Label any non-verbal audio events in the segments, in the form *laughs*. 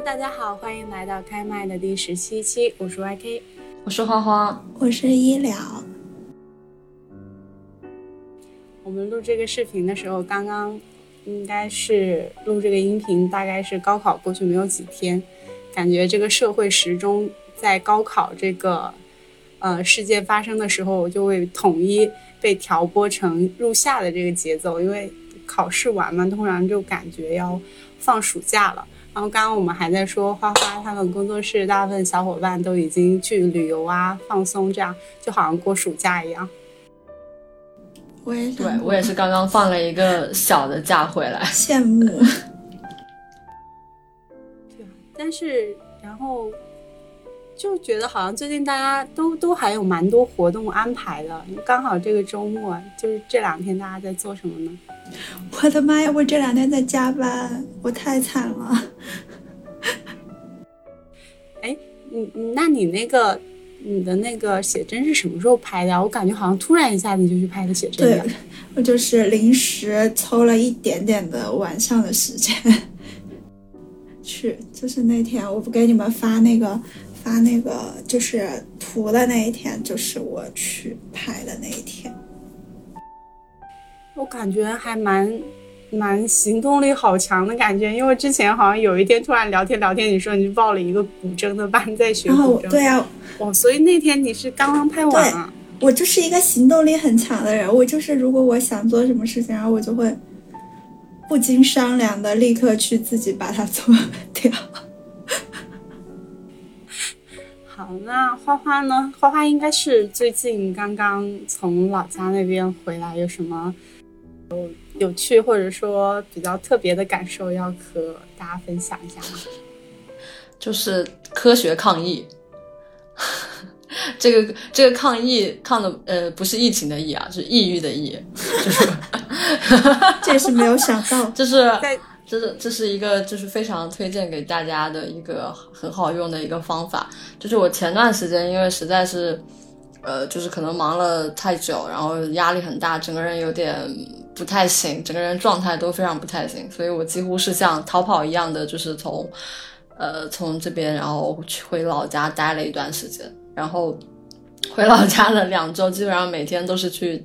Hello，大家好，欢迎来到开麦的第十七期，我是 YK，我是花花，我是医疗。我们录这个视频的时候，刚刚应该是录这个音频，大概是高考过去没有几天，感觉这个社会时钟在高考这个呃事件发生的时候，就会统一被调拨成入夏的这个节奏，因为考试完嘛，突然就感觉要放暑假了。然后刚刚我们还在说，花花他们工作室大部分小伙伴都已经去旅游啊、放松，这样就好像过暑假一样。我也对我也是刚刚放了一个小的假回来，羡慕。*laughs* 对，但是然后就觉得好像最近大家都都还有蛮多活动安排的，刚好这个周末就是这两天大家在做什么呢？*laughs* 我的妈呀！我这两天在加班，我太惨了。*laughs* 哎，你那你那个你的那个写真是什么时候拍的？我感觉好像突然一下子就去拍的写真。对，*laughs* 我就是临时抽了一点点的晚上的时间去，就是那天我不给你们发那个发那个就是图的那一天，就是我去拍的那一天。我感觉还蛮蛮行动力好强的感觉，因为之前好像有一天突然聊天聊天，你说你报了一个古筝的班在学古筝，对啊，哦，所以那天你是刚刚拍完啊？我就是一个行动力很强的人，我就是如果我想做什么事情，然后我就会不经商量的立刻去自己把它做掉。*laughs* 好，那花花呢？花花应该是最近刚刚从老家那边回来，有什么？有有趣或者说比较特别的感受要和大家分享一下吗？就是科学抗疫，*laughs* 这个这个抗疫抗的呃不是疫情的疫啊，是抑郁的抑，就是 *laughs* 这也是没有想到，*laughs* 这是这是这是一个就是非常推荐给大家的一个很好用的一个方法，就是我前段时间因为实在是呃就是可能忙了太久，然后压力很大，整个人有点。不太行，整个人状态都非常不太行，所以我几乎是像逃跑一样的，就是从，呃，从这边然后去回老家待了一段时间，然后回老家的两周，基本上每天都是去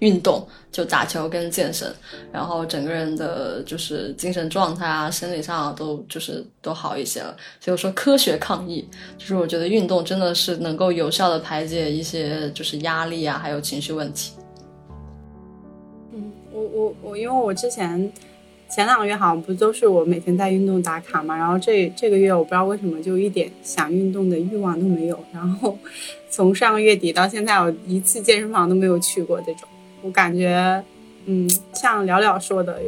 运动，就打球跟健身，然后整个人的就是精神状态啊、生理上都就是都好一些了。所以我说科学抗疫，就是我觉得运动真的是能够有效的排解一些就是压力啊，还有情绪问题。我我我因为我之前前两个月好像不都是我每天在运动打卡嘛，然后这这个月我不知道为什么就一点想运动的欲望都没有，然后 *laughs* 从上个月底到现在我一次健身房都没有去过这种，我感觉嗯像了了说的，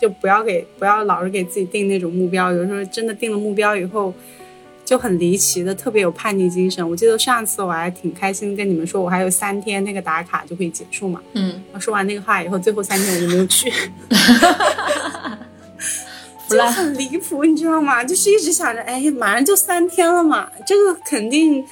就不要给不要老是给自己定那种目标，有时候真的定了目标以后。就很离奇的，特别有叛逆精神。我记得上次我还挺开心，跟你们说我还有三天那个打卡就可以结束嘛。嗯，我说完那个话以后，最后三天我就没有去，*laughs* 就很离谱，你知道吗？就是一直想着，哎，马上就三天了嘛，这个肯定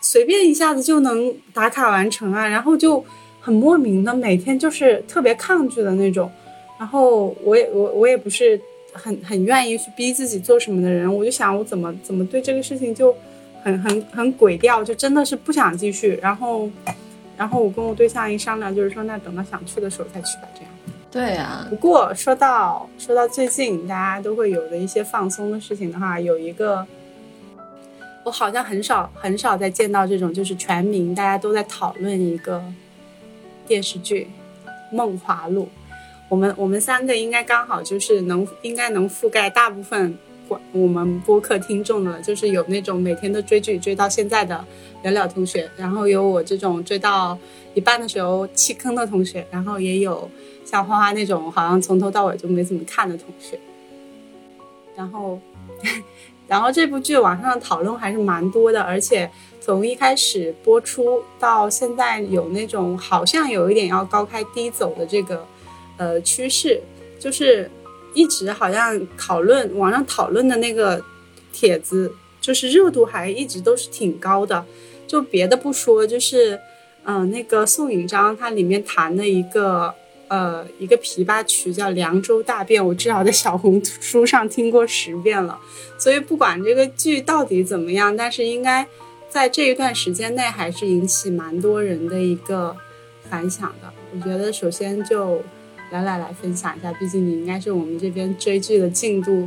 随便一下子就能打卡完成啊。然后就很莫名的每天就是特别抗拒的那种。然后我也我我也不是。很很愿意去逼自己做什么的人，我就想我怎么怎么对这个事情就很很很鬼调，就真的是不想继续。然后，然后我跟我对象一商量，就是说那等到想去的时候再去吧，这样。对啊。不过说到说到最近大家都会有的一些放松的事情的话，有一个我好像很少很少再见到这种，就是全民大家都在讨论一个电视剧《梦华录》。我们我们三个应该刚好就是能应该能覆盖大部分我我们播客听众的，就是有那种每天都追剧追到现在的了了同学，然后有我这种追到一半的时候弃坑的同学，然后也有像花花那种好像从头到尾就没怎么看的同学。然后，*laughs* 然后这部剧网上的讨论还是蛮多的，而且从一开始播出到现在有那种好像有一点要高开低走的这个。呃，趋势就是一直好像讨论网上讨论的那个帖子，就是热度还一直都是挺高的。就别的不说，就是嗯，那个宋引章他里面谈的一个呃一个琵琶曲叫《凉州大变》，我至少在小红书上听过十遍了。所以不管这个剧到底怎么样，但是应该在这一段时间内还是引起蛮多人的一个反响的。我觉得首先就来来来分享一下，毕竟你应该是我们这边追剧的进度。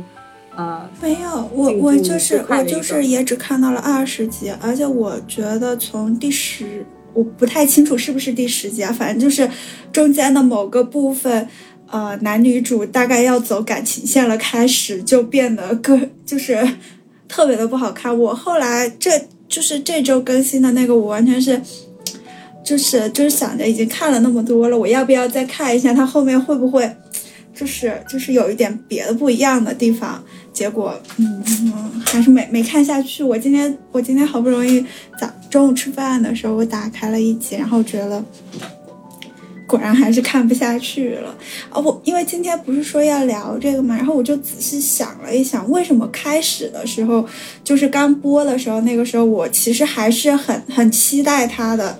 呃，没有，我我就是我就是也只看到了二十集，而且我觉得从第十，我不太清楚是不是第十集啊，反正就是中间的某个部分，呃，男女主大概要走感情线了，开始就变得个就是特别的不好看。我后来这就是这周更新的那个，我完全是就是就是想着已经看了那么多了，我要不要再看一下它后面会不会就是就是有一点别的不一样的地方。结果，嗯，还是没没看下去。我今天我今天好不容易早中午吃饭的时候，我打开了一集，然后觉得果然还是看不下去了。哦不，因为今天不是说要聊这个嘛，然后我就仔细想了一想，为什么开始的时候就是刚播的时候，那个时候我其实还是很很期待它的。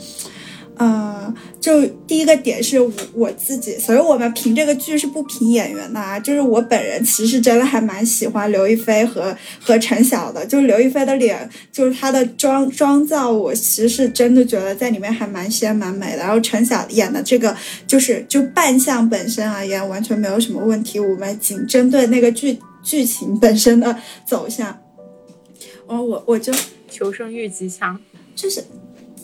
嗯，就第一个点是我我自己，所以我们评这个剧是不评演员的啊。就是我本人其实真的还蛮喜欢刘亦菲和和陈晓的，就是刘亦菲的脸，就是她的妆妆造，我其实是真的觉得在里面还蛮鲜蛮美的。然后陈晓演的这个就是就扮相本身而言完全没有什么问题，我们仅针对那个剧剧情本身的走向，哦，我我就求生欲极强，就是。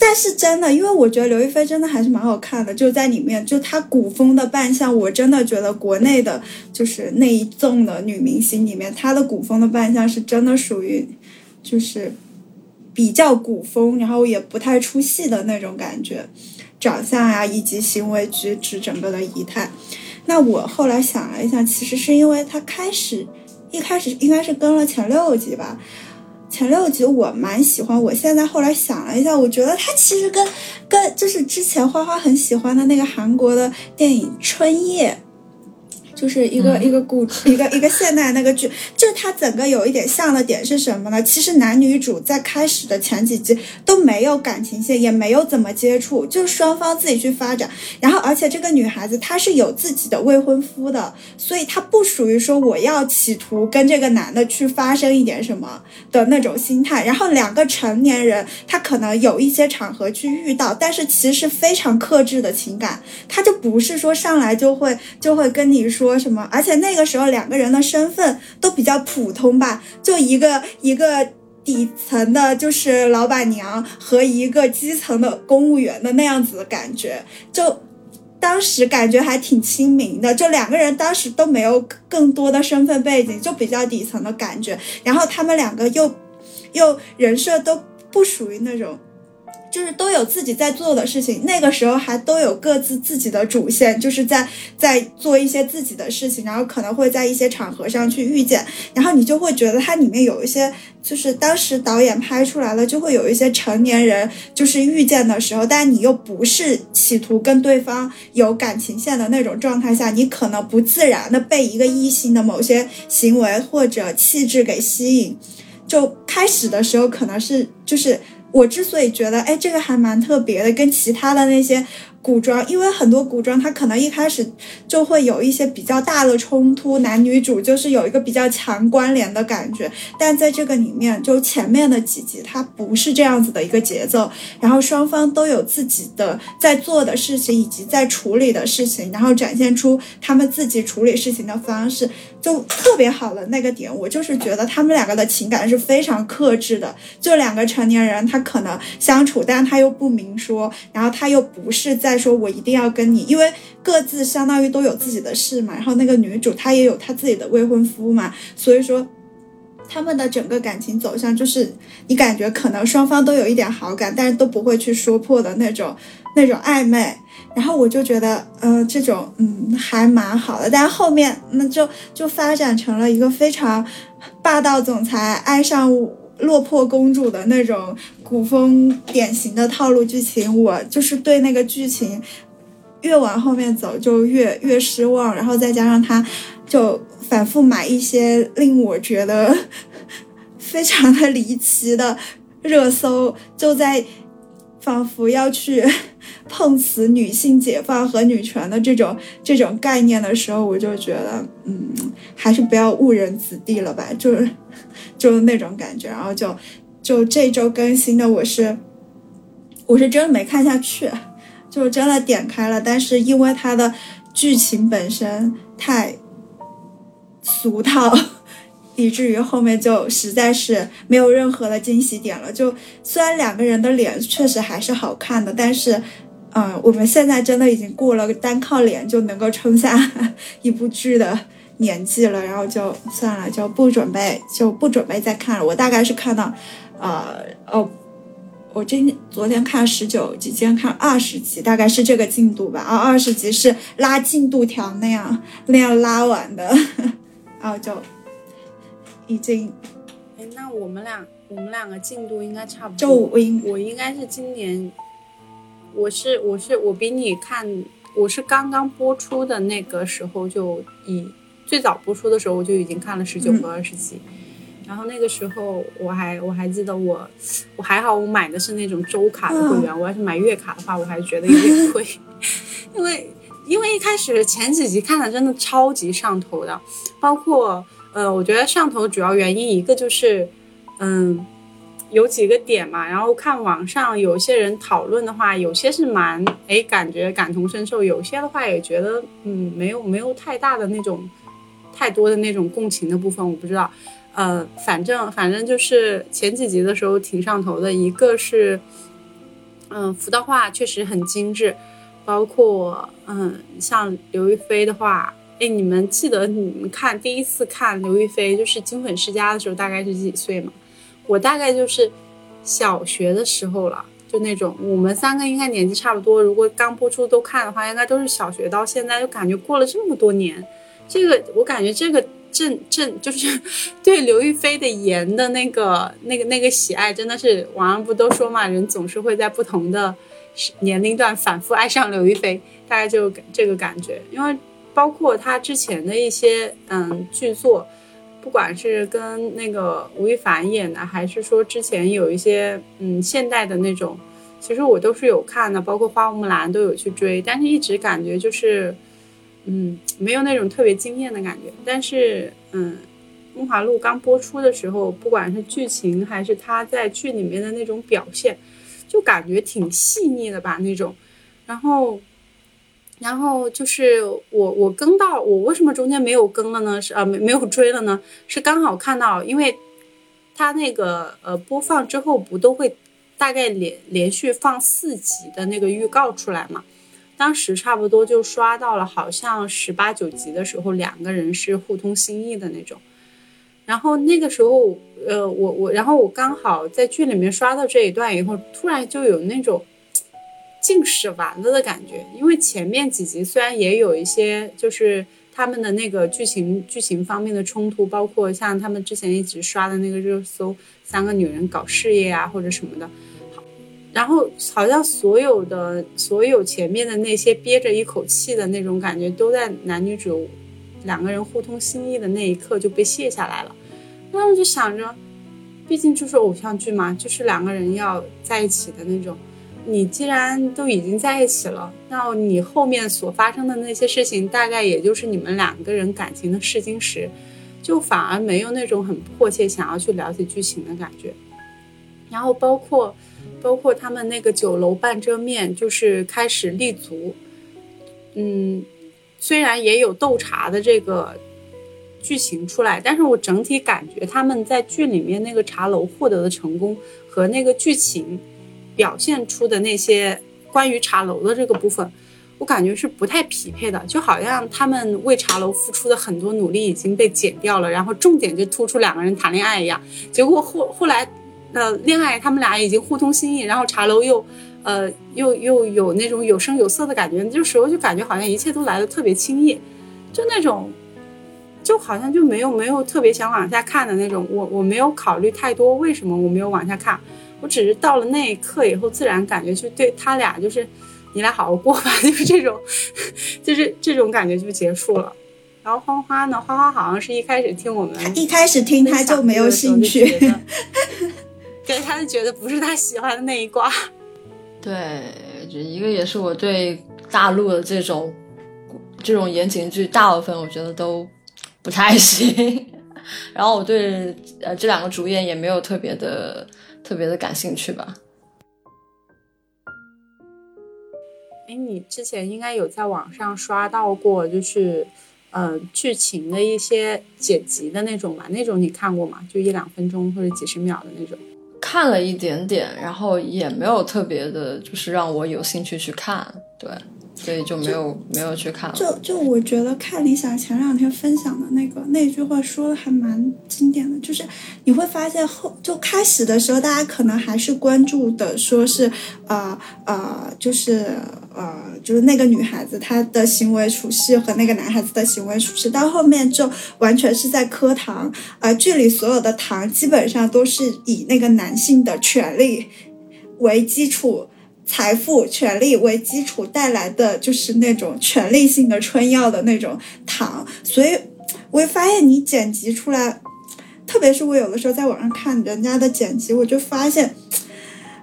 但是真的，因为我觉得刘亦菲真的还是蛮好看的，就在里面，就她古风的扮相，我真的觉得国内的，就是那一众的女明星里面，她的古风的扮相是真的属于，就是比较古风，然后也不太出戏的那种感觉，长相呀以及行为举止整个的仪态。那我后来想了一下，其实是因为她开始一开始应该是跟了前六集吧。前六集我蛮喜欢，我现在后来想了一下，我觉得它其实跟跟就是之前花花很喜欢的那个韩国的电影《春夜》。就是一个一个古一个一个现代那个剧，就是它整个有一点像的点是什么呢？其实男女主在开始的前几集都没有感情线，也没有怎么接触，就是双方自己去发展。然后，而且这个女孩子她是有自己的未婚夫的，所以她不属于说我要企图跟这个男的去发生一点什么的那种心态。然后两个成年人，他可能有一些场合去遇到，但是其实是非常克制的情感，他就不是说上来就会就会跟你说。说什么？而且那个时候两个人的身份都比较普通吧，就一个一个底层的，就是老板娘和一个基层的公务员的那样子的感觉，就当时感觉还挺亲民的。就两个人当时都没有更多的身份背景，就比较底层的感觉。然后他们两个又又人设都不属于那种。就是都有自己在做的事情，那个时候还都有各自自己的主线，就是在在做一些自己的事情，然后可能会在一些场合上去遇见，然后你就会觉得它里面有一些，就是当时导演拍出来了，就会有一些成年人就是遇见的时候，但你又不是企图跟对方有感情线的那种状态下，你可能不自然的被一个异性的某些行为或者气质给吸引，就开始的时候可能是就是。我之所以觉得，哎，这个还蛮特别的，跟其他的那些。古装，因为很多古装，它可能一开始就会有一些比较大的冲突，男女主就是有一个比较强关联的感觉。但在这个里面，就前面的几集，它不是这样子的一个节奏，然后双方都有自己的在做的事情以及在处理的事情，然后展现出他们自己处理事情的方式，就特别好的那个点。我就是觉得他们两个的情感是非常克制的，就两个成年人，他可能相处，但他又不明说，然后他又不是在。再说我一定要跟你，因为各自相当于都有自己的事嘛。然后那个女主她也有她自己的未婚夫嘛，所以说他们的整个感情走向就是你感觉可能双方都有一点好感，但是都不会去说破的那种那种暧昧。然后我就觉得，嗯，这种嗯还蛮好的。但后面那就就发展成了一个非常霸道总裁爱上我。落魄公主的那种古风典型的套路剧情，我就是对那个剧情越往后面走就越越失望。然后再加上他，就反复买一些令我觉得 *laughs* 非常的离奇的热搜，就在仿佛要去 *laughs* 碰瓷女性解放和女权的这种这种概念的时候，我就觉得，嗯，还是不要误人子弟了吧，就是就是那种感觉。然后就就这周更新的，我是我是真的没看下去，就真的点开了，但是因为它的剧情本身太俗套。以至于后面就实在是没有任何的惊喜点了。就虽然两个人的脸确实还是好看的，但是，嗯，我们现在真的已经过了单靠脸就能够撑下 *laughs* 一部剧的年纪了。然后就算了，就不准备就不准备再看了。我大概是看到，呃哦，我今昨天看十九集，今天看二十集，大概是这个进度吧。啊，二十集是拉进度条那样那样拉完的，*laughs* 然后就。已经，哎，那我们俩，我们两个进度应该差不多。就我应，我应该是今年，我是我是我比你看，我是刚刚播出的那个时候就已最早播出的时候我就已经看了十九和二十集，然后那个时候我还我还记得我我还好我买的是那种周卡的会员，我要是买月卡的话我还觉得有点亏，*laughs* 因为因为一开始前几集看的真的超级上头的，包括。呃，我觉得上头主要原因一个就是，嗯，有几个点嘛。然后看网上有些人讨论的话，有些是蛮哎感觉感同身受，有些的话也觉得嗯没有没有太大的那种太多的那种共情的部分，我不知道。呃，反正反正就是前几集的时候挺上头的。一个是，嗯，服的话确实很精致，包括嗯像刘亦菲的话。哎，你们记得你们看第一次看刘亦菲就是《金粉世家》的时候，大概是几岁吗？我大概就是小学的时候了，就那种我们三个应该年纪差不多。如果刚播出都看的话，应该都是小学到现在，就感觉过了这么多年。这个我感觉这个正正就是 *laughs* 对刘亦菲的颜的那个那个那个喜爱，真的是网上不都说嘛，人总是会在不同的年龄段反复爱上刘亦菲，大概就这个感觉，因为。包括他之前的一些嗯剧作，不管是跟那个吴亦凡演的，还是说之前有一些嗯现代的那种，其实我都是有看的，包括花木兰都有去追，但是一直感觉就是嗯没有那种特别惊艳的感觉。但是嗯，《梦华录》刚播出的时候，不管是剧情还是他在剧里面的那种表现，就感觉挺细腻的吧那种，然后。然后就是我我更到我为什么中间没有更了呢？是呃没没有追了呢？是刚好看到，因为它那个呃播放之后不都会大概连连续放四集的那个预告出来嘛？当时差不多就刷到了，好像十八九集的时候两个人是互通心意的那种。然后那个时候呃我我然后我刚好在剧里面刷到这一段以后，突然就有那种。尽使完了的感觉，因为前面几集虽然也有一些，就是他们的那个剧情剧情方面的冲突，包括像他们之前一直刷的那个热搜，三个女人搞事业啊或者什么的，然后好像所有的所有前面的那些憋着一口气的那种感觉，都在男女主两个人互通心意的那一刻就被卸下来了。那我就想着，毕竟就是偶像剧嘛，就是两个人要在一起的那种。你既然都已经在一起了，那你后面所发生的那些事情，大概也就是你们两个人感情的试金石，就反而没有那种很迫切想要去了解剧情的感觉。然后包括，包括他们那个酒楼半遮面，就是开始立足。嗯，虽然也有斗茶的这个剧情出来，但是我整体感觉他们在剧里面那个茶楼获得的成功和那个剧情。表现出的那些关于茶楼的这个部分，我感觉是不太匹配的，就好像他们为茶楼付出的很多努力已经被剪掉了，然后重点就突出两个人谈恋爱一样。结果后后来，呃，恋爱他们俩已经互通心意，然后茶楼又，呃，又又有那种有声有色的感觉，这时候就感觉好像一切都来的特别轻易，就那种，就好像就没有没有特别想往下看的那种。我我没有考虑太多为什么我没有往下看。我只是到了那一刻以后，自然感觉就对他俩就是，你俩好好过吧，*laughs* 就是这种，就是这种感觉就结束了。然后花花呢，花花好像是一开始听我们一开始听他就没有兴趣，对，他就觉得不是他喜欢的那一挂。对，就一个也是我对大陆的这种这种言情剧，大部分我觉得都不太行。然后我对呃这两个主演也没有特别的特别的感兴趣吧。哎，你之前应该有在网上刷到过，就是呃剧情的一些剪辑的那种吧？那种你看过吗？就一两分钟或者几十秒的那种。看了一点点，然后也没有特别的，就是让我有兴趣去看。对。所以就没有没有去看了。就就我觉得看理想前两天分享的那个那句话说的还蛮经典的，就是你会发现后就开始的时候，大家可能还是关注的说是呃呃就是呃就是那个女孩子她的行为处事和那个男孩子的行为处事，到后面就完全是在磕糖。呃，剧里所有的糖基本上都是以那个男性的权利为基础。财富、权力为基础带来的就是那种权力性的春药的那种糖，所以我会发现你剪辑出来，特别是我有的时候在网上看人家的剪辑，我就发现，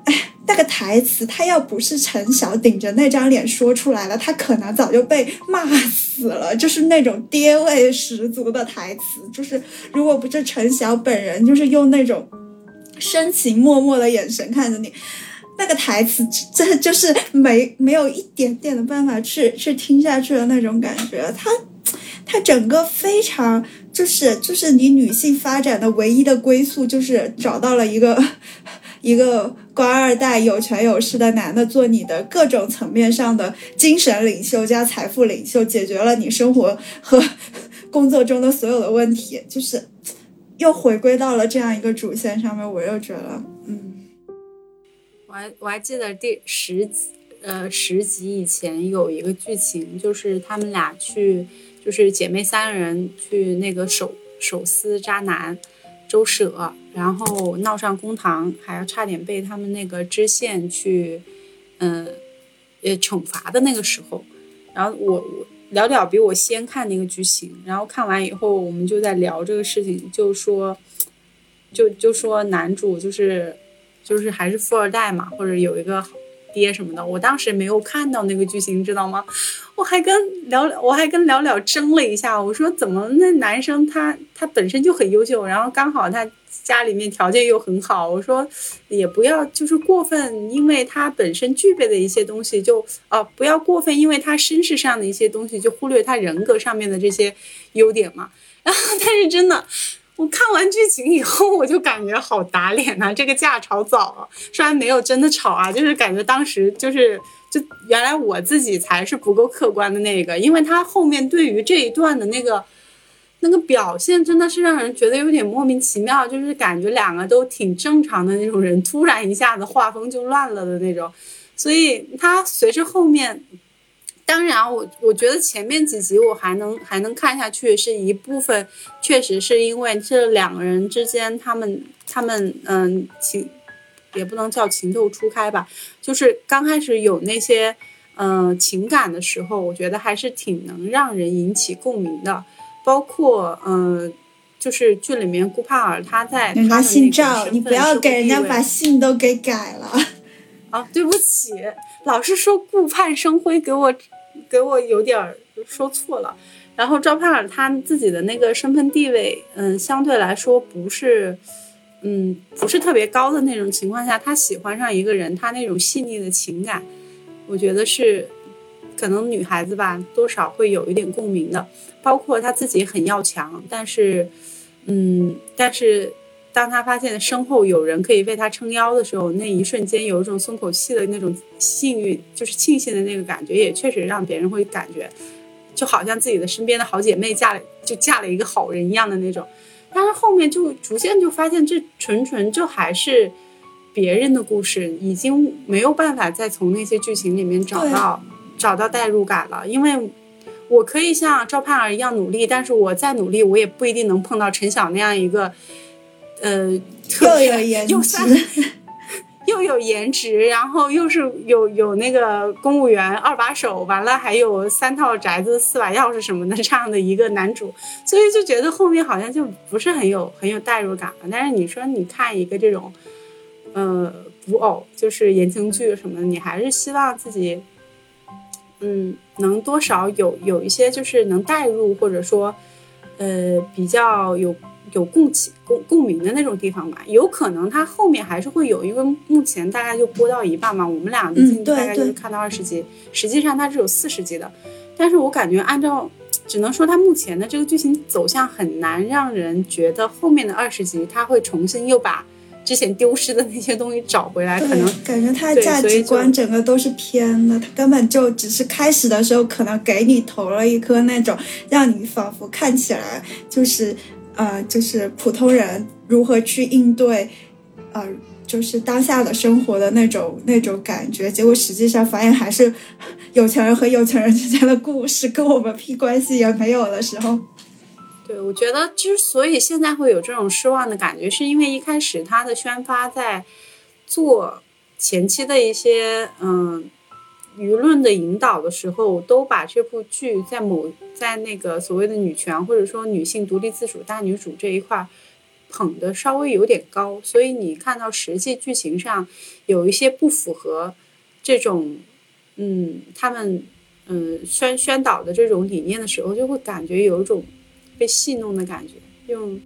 哎，那个台词他要不是陈晓顶着那张脸说出来了，他可能早就被骂死了，就是那种爹味十足的台词，就是如果不是陈晓本人，就是用那种深情脉脉的眼神看着你。那个台词真的就是没没有一点点的办法去去听下去的那种感觉，它它整个非常就是就是你女性发展的唯一的归宿，就是找到了一个 *laughs* 一个官二代有权有势的男的做你的各种层面上的精神领袖加财富领袖，解决了你生活和 *laughs* 工作中的所有的问题，就是又回归到了这样一个主线上面，我又觉得。我还我还记得第十集，呃，十集以前有一个剧情，就是他们俩去，就是姐妹三人去那个手手撕渣男周舍，然后闹上公堂，还要差点被他们那个知县去，嗯，呃，惩罚的那个时候，然后我我聊聊比我先看那个剧情，然后看完以后我们就在聊这个事情，就说，就就说男主就是。就是还是富二代嘛，或者有一个爹什么的。我当时没有看到那个剧情，知道吗？我还跟聊聊，我还跟了了争了一下。我说怎么那男生他他本身就很优秀，然后刚好他家里面条件又很好。我说也不要就是过分，因为他本身具备的一些东西就哦不要过分，因为他身世上的一些东西就忽略他人格上面的这些优点嘛。*laughs* 然后但是真的。我看完剧情以后，我就感觉好打脸呐！这个架吵早了，虽然没有真的吵啊，就是感觉当时就是就原来我自己才是不够客观的那个，因为他后面对于这一段的那个那个表现，真的是让人觉得有点莫名其妙，就是感觉两个都挺正常的那种人，突然一下子画风就乱了的那种，所以他随着后面。当然，我我觉得前面几集我还能还能看下去，是一部分，确实是因为这两个人之间，他们他们嗯情，也不能叫情窦初开吧，就是刚开始有那些嗯情感的时候，我觉得还是挺能让人引起共鸣的。包括嗯，就是剧里面顾盼尔他在他的姓赵，你不要给人家把姓都给改了啊！对不起，老是说顾盼生辉，给我。给我有点说错了，然后赵盼儿他自己的那个身份地位，嗯，相对来说不是，嗯，不是特别高的那种情况下，他喜欢上一个人，他那种细腻的情感，我觉得是，可能女孩子吧，多少会有一点共鸣的。包括他自己很要强，但是，嗯，但是当他发现身后有人可以为他撑腰的时候，那一瞬间有一种松口气的那种。幸运就是庆幸的那个感觉，也确实让别人会感觉，就好像自己的身边的好姐妹嫁了就嫁了一个好人一样的那种。但是后面就逐渐就发现，这纯纯就还是别人的故事，已经没有办法再从那些剧情里面找到找到代入感了。因为我可以像赵盼儿一样努力，但是我再努力，我也不一定能碰到陈晓那样一个，呃，又有颜值。*laughs* 又有颜值，然后又是有有那个公务员二把手，完了还有三套宅子、四把钥匙什么的这样的一个男主，所以就觉得后面好像就不是很有很有代入感了。但是你说你看一个这种呃古偶，就是言情剧什么的，你还是希望自己，嗯，能多少有有一些就是能代入，或者说，呃，比较有有共情共共鸣的那种地方吧。有可能它后面还是会有，因为目前大概就播到一半嘛，我们俩最近大概就是看到二十集，实际上它是有四十集的，但是我感觉按照。只能说，它目前的这个剧情走向很难让人觉得后面的二十集他会重新又把之前丢失的那些东西找回来。可能感觉他价值观整个都是偏的，他根本就只是开始的时候可能给你投了一颗那种让你仿佛看起来就是呃就是普通人如何去应对呃。就是当下的生活的那种那种感觉，结果实际上发现还是有钱人和有钱人之间的故事，跟我们屁 *laughs* 关系也没有的时候。对，我觉得之所以现在会有这种失望的感觉，是因为一开始他的宣发在做前期的一些嗯舆论的引导的时候，都把这部剧在某在那个所谓的女权或者说女性独立自主大女主这一块。捧的稍微有点高，所以你看到实际剧情上有一些不符合这种，嗯，他们嗯宣宣导的这种理念的时候，就会感觉有一种被戏弄的感觉。用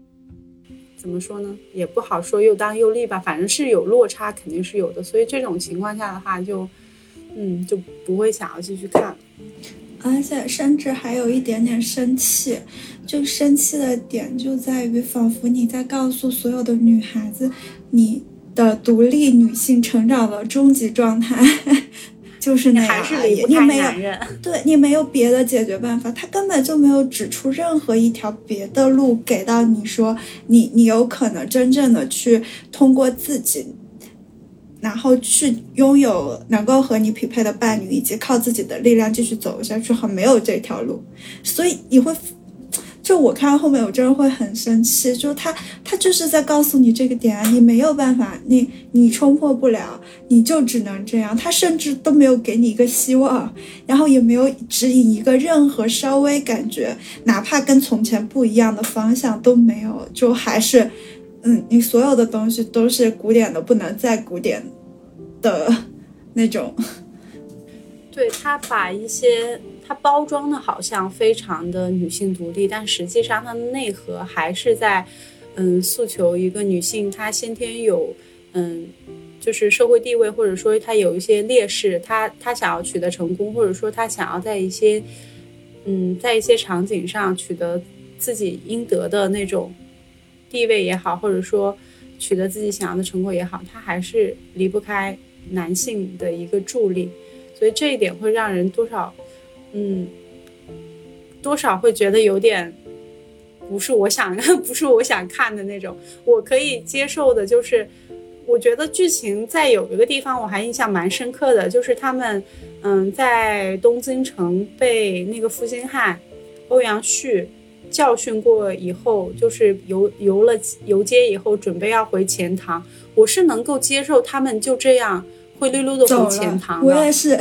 怎么说呢？也不好说又当又立吧，反正是有落差，肯定是有的。所以这种情况下的话，就嗯就不会想要继续看。而且甚至还有一点点生气，就生气的点就在于，仿佛你在告诉所有的女孩子，你的独立女性成长的终极状态 *laughs* 就是那样而已。你没有，对你没有别的解决办法，他根本就没有指出任何一条别的路给到你说，你你有可能真正的去通过自己。然后去拥有能够和你匹配的伴侣，以及靠自己的力量继续走下去，很没有这条路。所以你会，就我看到后面，我真的会很生气。就他，他就是在告诉你这个点啊，你没有办法，你你冲破不了，你就只能这样。他甚至都没有给你一个希望，然后也没有指引一个任何稍微感觉，哪怕跟从前不一样的方向都没有，就还是。嗯，你所有的东西都是古典的，不能再古典的那种。对他把一些他包装的好像非常的女性独立，但实际上它的内核还是在嗯诉求一个女性她先天有嗯就是社会地位，或者说她有一些劣势，她她想要取得成功，或者说她想要在一些嗯在一些场景上取得自己应得的那种。地位也好，或者说取得自己想要的成果也好，他还是离不开男性的一个助力，所以这一点会让人多少，嗯，多少会觉得有点不是我想，*laughs* 不是我想看的那种。我可以接受的，就是我觉得剧情在有一个地方我还印象蛮深刻的，就是他们嗯在东京城被那个负心汉欧阳旭。教训过以后，就是游游了游街以后，准备要回钱塘。我是能够接受他们就这样灰溜溜的回钱塘。我也是，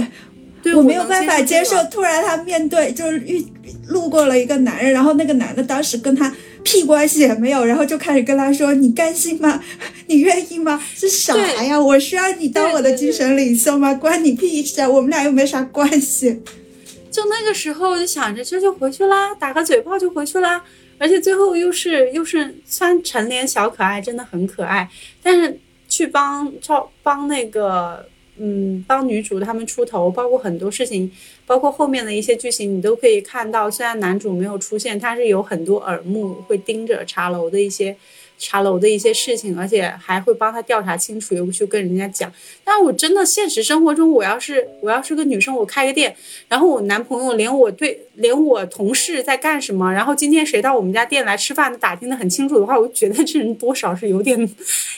我没有办法接受。突然他面对就是遇路过了一个男人，然后那个男的当时跟他屁关系也没有，然后就开始跟他说：“你甘心吗？*laughs* 你愿意吗？是啥呀？我需要你当我的精神领袖吗？关你屁事啊！我们俩又没啥关系。”就那个时候就想着这就回去啦，打个嘴炮就回去啦，而且最后又是又是穿成年小可爱，真的很可爱。但是去帮照帮那个嗯帮女主他们出头，包括很多事情，包括后面的一些剧情，你都可以看到。虽然男主没有出现，他是有很多耳目会盯着茶楼的一些。茶楼的一些事情，而且还会帮他调查清楚，又去跟人家讲。但我真的现实生活中，我要是我要是个女生，我开个店，然后我男朋友连我对连我同事在干什么，然后今天谁到我们家店来吃饭打听的很清楚的话，我觉得这人多少是有点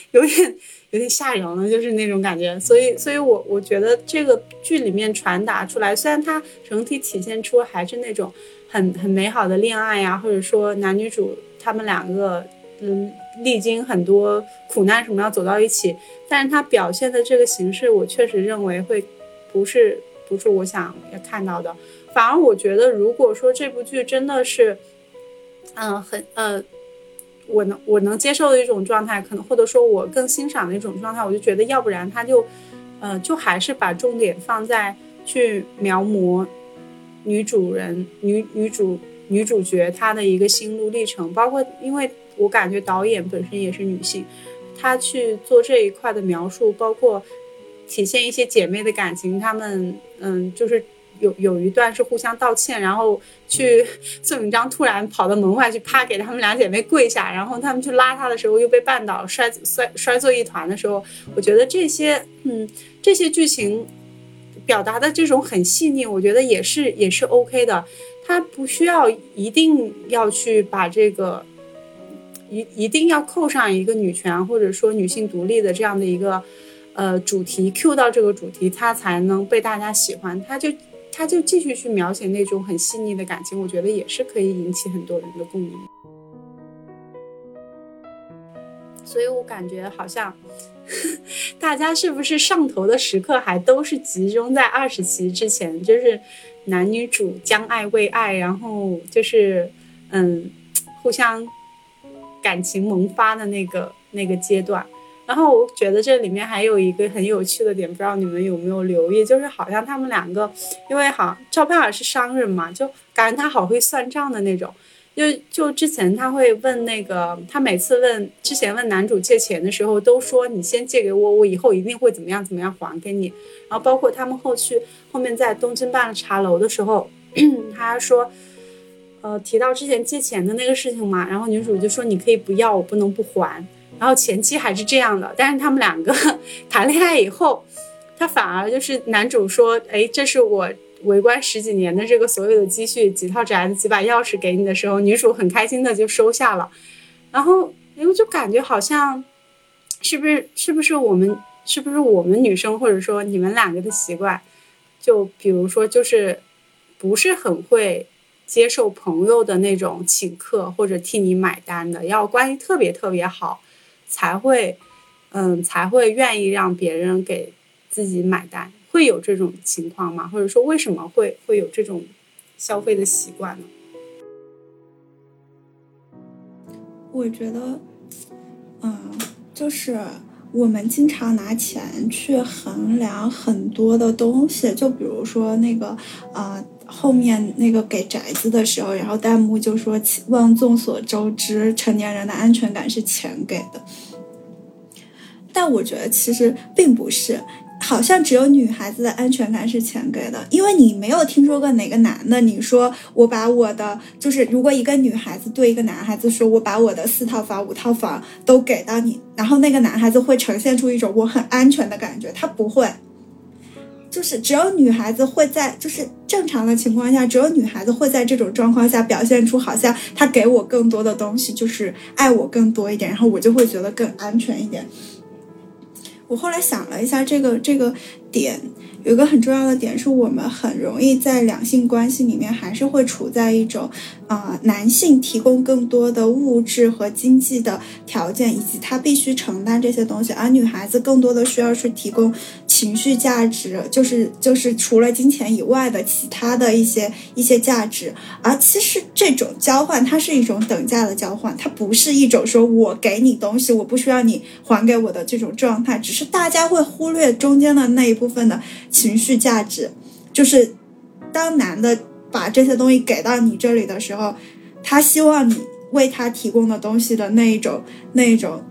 有点有点吓人了，就是那种感觉。所以，所以我我觉得这个剧里面传达出来，虽然它整体体现出还是那种很很美好的恋爱呀，或者说男女主他们两个。嗯，历经很多苦难什么要走到一起，但是他表现的这个形式，我确实认为会不是不是我想要看到的。反而我觉得，如果说这部剧真的是，嗯，很呃，我能我能接受的一种状态，可能或者说我更欣赏的一种状态，我就觉得要不然他就，呃，就还是把重点放在去描摹女主人、女女主、女主角她的一个心路历程，包括因为我感觉导演本身也是女性，她去做这一块的描述，包括体现一些姐妹的感情，她们嗯就是。有有一段是互相道歉，然后去宋永章突然跑到门外去，啪给他们俩姐妹跪下，然后他们去拉她的时候又被绊倒，摔摔摔作一团的时候，我觉得这些嗯这些剧情表达的这种很细腻，我觉得也是也是 OK 的，他不需要一定要去把这个一一定要扣上一个女权或者说女性独立的这样的一个呃主题 Q 到这个主题，它才能被大家喜欢，他就。他就继续去描写那种很细腻的感情，我觉得也是可以引起很多人的共鸣。所以我感觉好像 *laughs* 大家是不是上头的时刻还都是集中在二十期之前，就是男女主将爱为爱，然后就是嗯互相感情萌发的那个那个阶段。然后我觉得这里面还有一个很有趣的点，不知道你们有没有留意，就是好像他们两个，因为好赵盼儿是商人嘛，就感觉他好会算账的那种。就就之前他会问那个，他每次问之前问男主借钱的时候，都说你先借给我，我以后一定会怎么样怎么样还给你。然后包括他们后续后面在东京办茶楼的时候，*clears throat* 他说，呃，提到之前借钱的那个事情嘛，然后女主就说你可以不要，我不能不还。然后前期还是这样的，但是他们两个 *laughs* 谈恋爱以后，他反而就是男主说：“哎，这是我围观十几年的这个所有的积蓄，几套宅子，几把钥匙给你的时候，女主很开心的就收下了。然后，哎，我就感觉好像，是不是是不是我们是不是我们女生或者说你们两个的习惯，就比如说就是不是很会接受朋友的那种请客或者替你买单的，要关系特别特别好。”才会，嗯，才会愿意让别人给自己买单，会有这种情况吗？或者说，为什么会会有这种消费的习惯呢？我觉得，嗯，就是我们经常拿钱去衡量很多的东西，就比如说那个，呃，后面那个给宅子的时候，然后弹幕就说：“望众所周知，成年人的安全感是钱给的。”但我觉得其实并不是，好像只有女孩子的安全感是钱给的，因为你没有听说过哪个男的，你说我把我的就是，如果一个女孩子对一个男孩子说，我把我的四套房、五套房都给到你，然后那个男孩子会呈现出一种我很安全的感觉，他不会，就是只有女孩子会在，就是正常的情况下，只有女孩子会在这种状况下表现出好像他给我更多的东西，就是爱我更多一点，然后我就会觉得更安全一点。我后来想了一下，这个这个点有一个很重要的点，是我们很容易在两性关系里面还是会处在一种。啊，男性提供更多的物质和经济的条件，以及他必须承担这些东西，而女孩子更多的需要去提供情绪价值，就是就是除了金钱以外的其他的一些一些价值。而其实这种交换，它是一种等价的交换，它不是一种说我给你东西，我不需要你还给我的这种状态，只是大家会忽略中间的那一部分的情绪价值，就是当男的。把这些东西给到你这里的时候，他希望你为他提供的东西的那一种、那一种、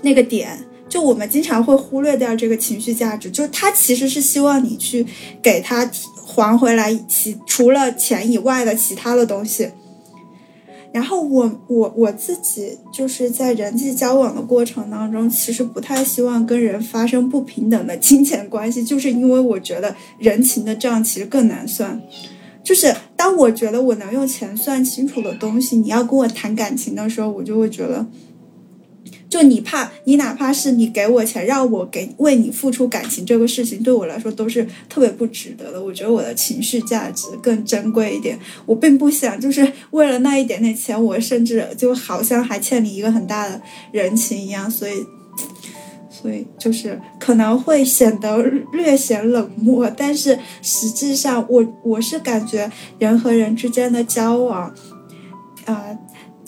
那个点，就我们经常会忽略掉这个情绪价值，就是他其实是希望你去给他还回来其除了钱以外的其他的东西。然后我我我自己就是在人际交往的过程当中，其实不太希望跟人发生不平等的金钱关系，就是因为我觉得人情的账其实更难算。就是当我觉得我能用钱算清楚的东西，你要跟我谈感情的时候，我就会觉得，就你怕你哪怕是你给我钱让我给为你付出感情这个事情，对我来说都是特别不值得的。我觉得我的情绪价值更珍贵一点。我并不想就是为了那一点点钱，我甚至就好像还欠你一个很大的人情一样，所以。所以就是可能会显得略显冷漠，但是实际上我我是感觉人和人之间的交往，呃，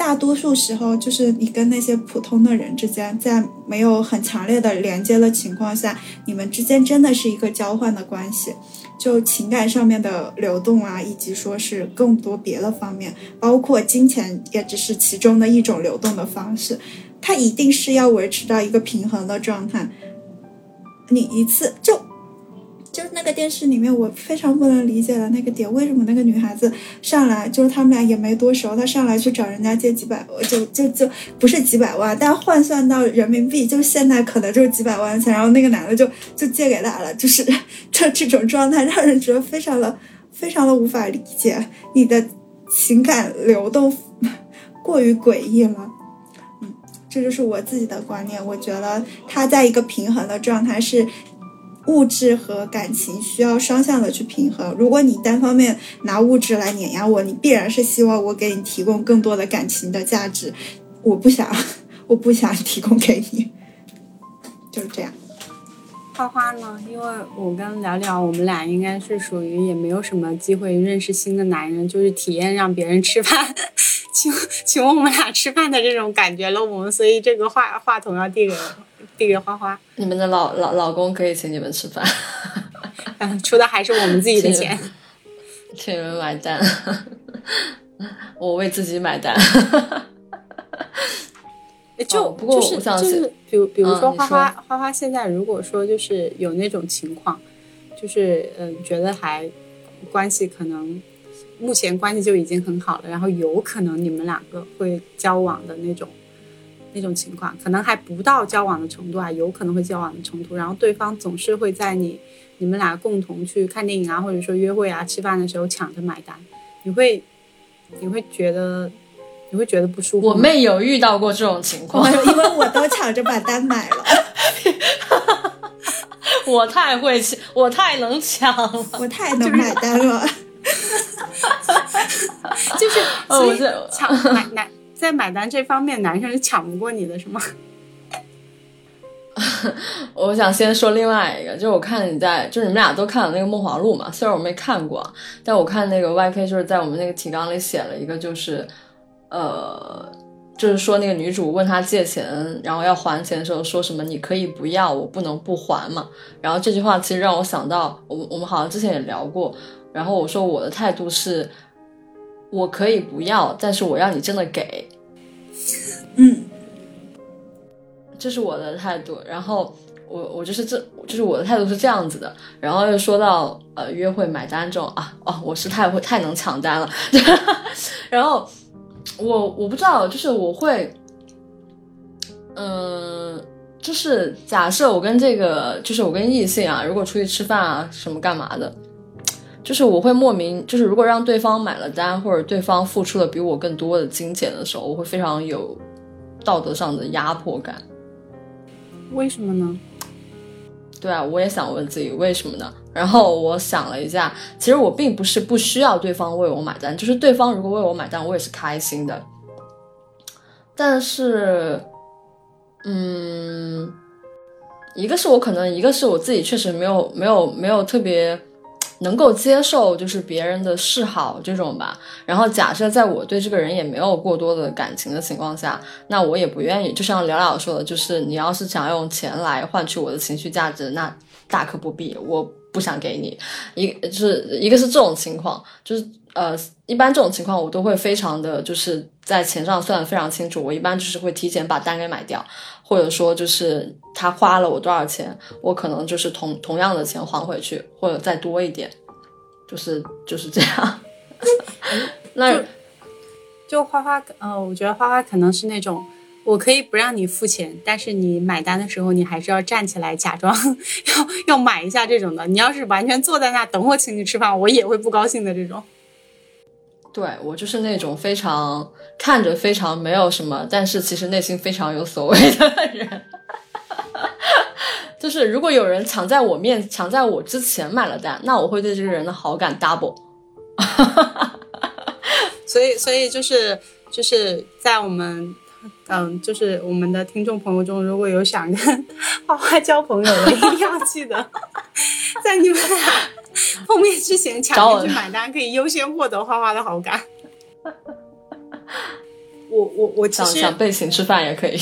大多数时候，就是你跟那些普通的人之间，在没有很强烈的连接的情况下，你们之间真的是一个交换的关系，就情感上面的流动啊，以及说是更多别的方面，包括金钱也只是其中的一种流动的方式，它一定是要维持到一个平衡的状态。你一次就。就是那个电视里面，我非常不能理解的那个点，为什么那个女孩子上来就是他们俩也没多熟，她上来去找人家借几百，就就就不是几百万，但换算到人民币，就现在可能就是几百万钱，然后那个男的就就借给她了，就是 *laughs* 这这种状态让人觉得非常的非常的无法理解，你的情感流动过于诡异了，嗯，这就是我自己的观念，我觉得他在一个平衡的状态是。物质和感情需要双向的去平衡。如果你单方面拿物质来碾压我，你必然是希望我给你提供更多的感情的价值。我不想，*laughs* 我不想提供给你，*laughs* 就是这样。花花呢？因为我跟聊聊，我们俩应该是属于也没有什么机会认识新的男人，就是体验让别人吃饭，*laughs* 请请问我们俩吃饭的这种感觉了。我们所以这个话话筒要递给。递给花花，你们的老老老公可以请你们吃饭，*laughs* 嗯，出的还是我们自己的钱，请你们买单，*laughs* 我为自己买单。就不过就是就是，比如比如说花花花花现在如果说就是有那种情况，就是嗯觉得还关系可能目前关系就已经很好了，然后有可能你们两个会交往的那种。那种情况可能还不到交往的程度啊，有可能会交往的程度。然后对方总是会在你你们俩共同去看电影啊，或者说约会啊、吃饭的时候抢着买单，你会你会觉得你会觉得不舒服。我妹有遇到过这种情况，因为我都抢着把单买了。*laughs* 我太会抢，我太能抢了，我太能买单了。就是 *laughs* 所以抢买买。*laughs* 在买单这方面，男生是抢不过你的，是吗？*laughs* 我想先说另外一个，就是我看你在，就是你们俩都看了那个《梦华录》嘛，虽然我没看过，但我看那个 YK 就是在我们那个提纲里写了一个，就是呃，就是说那个女主问他借钱，然后要还钱的时候说什么“你可以不要，我不能不还嘛”，然后这句话其实让我想到，我我们好像之前也聊过，然后我说我的态度是，我可以不要，但是我要你真的给。嗯，这是我的态度。然后我我就是这就是我的态度是这样子的。然后又说到呃约会买单这种啊哦，我是太会太能抢单了。*laughs* 然后我我不知道，就是我会，嗯，就是假设我跟这个就是我跟异性啊，如果出去吃饭啊什么干嘛的。就是我会莫名，就是如果让对方买了单，或者对方付出了比我更多的金钱的时候，我会非常有道德上的压迫感。为什么呢？对啊，我也想问自己为什么呢？然后我想了一下，其实我并不是不需要对方为我买单，就是对方如果为我买单，我也是开心的。但是，嗯，一个是我可能，一个是我自己确实没有没有没有特别。能够接受就是别人的示好这种吧，然后假设在我对这个人也没有过多的感情的情况下，那我也不愿意。就像聊聊说的，就是你要是想用钱来换取我的情绪价值，那大可不必，我不想给你。一就是一个是这种情况，就是呃，一般这种情况我都会非常的就是在钱上算的非常清楚，我一般就是会提前把单给买掉。或者说，就是他花了我多少钱，我可能就是同同样的钱还回去，或者再多一点，就是就是这样。*laughs* 那就花花，呃，我觉得花花可能是那种，我可以不让你付钱，但是你买单的时候，你还是要站起来假装 *laughs* 要要买一下这种的。你要是完全坐在那等我请你吃饭，我也会不高兴的这种。对我就是那种非常看着非常没有什么，但是其实内心非常有所谓的人。*laughs* 就是如果有人抢在我面抢在我之前买了单，那我会对这个人的好感 double。*laughs* 所以，所以就是就是在我们嗯，就是我们的听众朋友中，如果有想跟 *laughs* 花花交朋友的，一定要记得在你们俩。*laughs* 碰面之前抢着去买单，*laughs* 可以优先获得花花的好感。*laughs* 我我我其想实想被请吃饭也可以。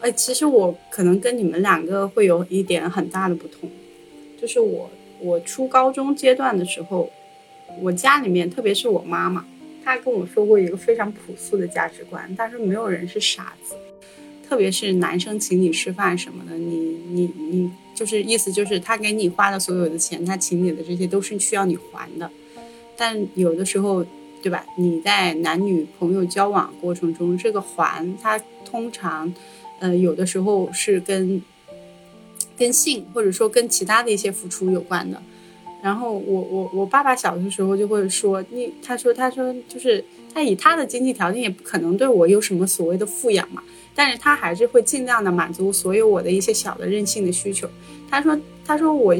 哎，其实我可能跟你们两个会有一点很大的不同，就是我我初高中阶段的时候，我家里面特别是我妈妈，她跟我说过一个非常朴素的价值观，她说没有人是傻子，特别是男生请你吃饭什么的，你你你就是意思就是他给你花的所有的钱，他请你的这些都是需要你还的，但有的时候。对吧？你在男女朋友交往过程中，这个还他通常，呃，有的时候是跟跟性或者说跟其他的一些付出有关的。然后我我我爸爸小的时候就会说，你他说他说就是他以他的经济条件也不可能对我有什么所谓的富养嘛，但是他还是会尽量的满足所有我的一些小的任性的需求。他说他说我。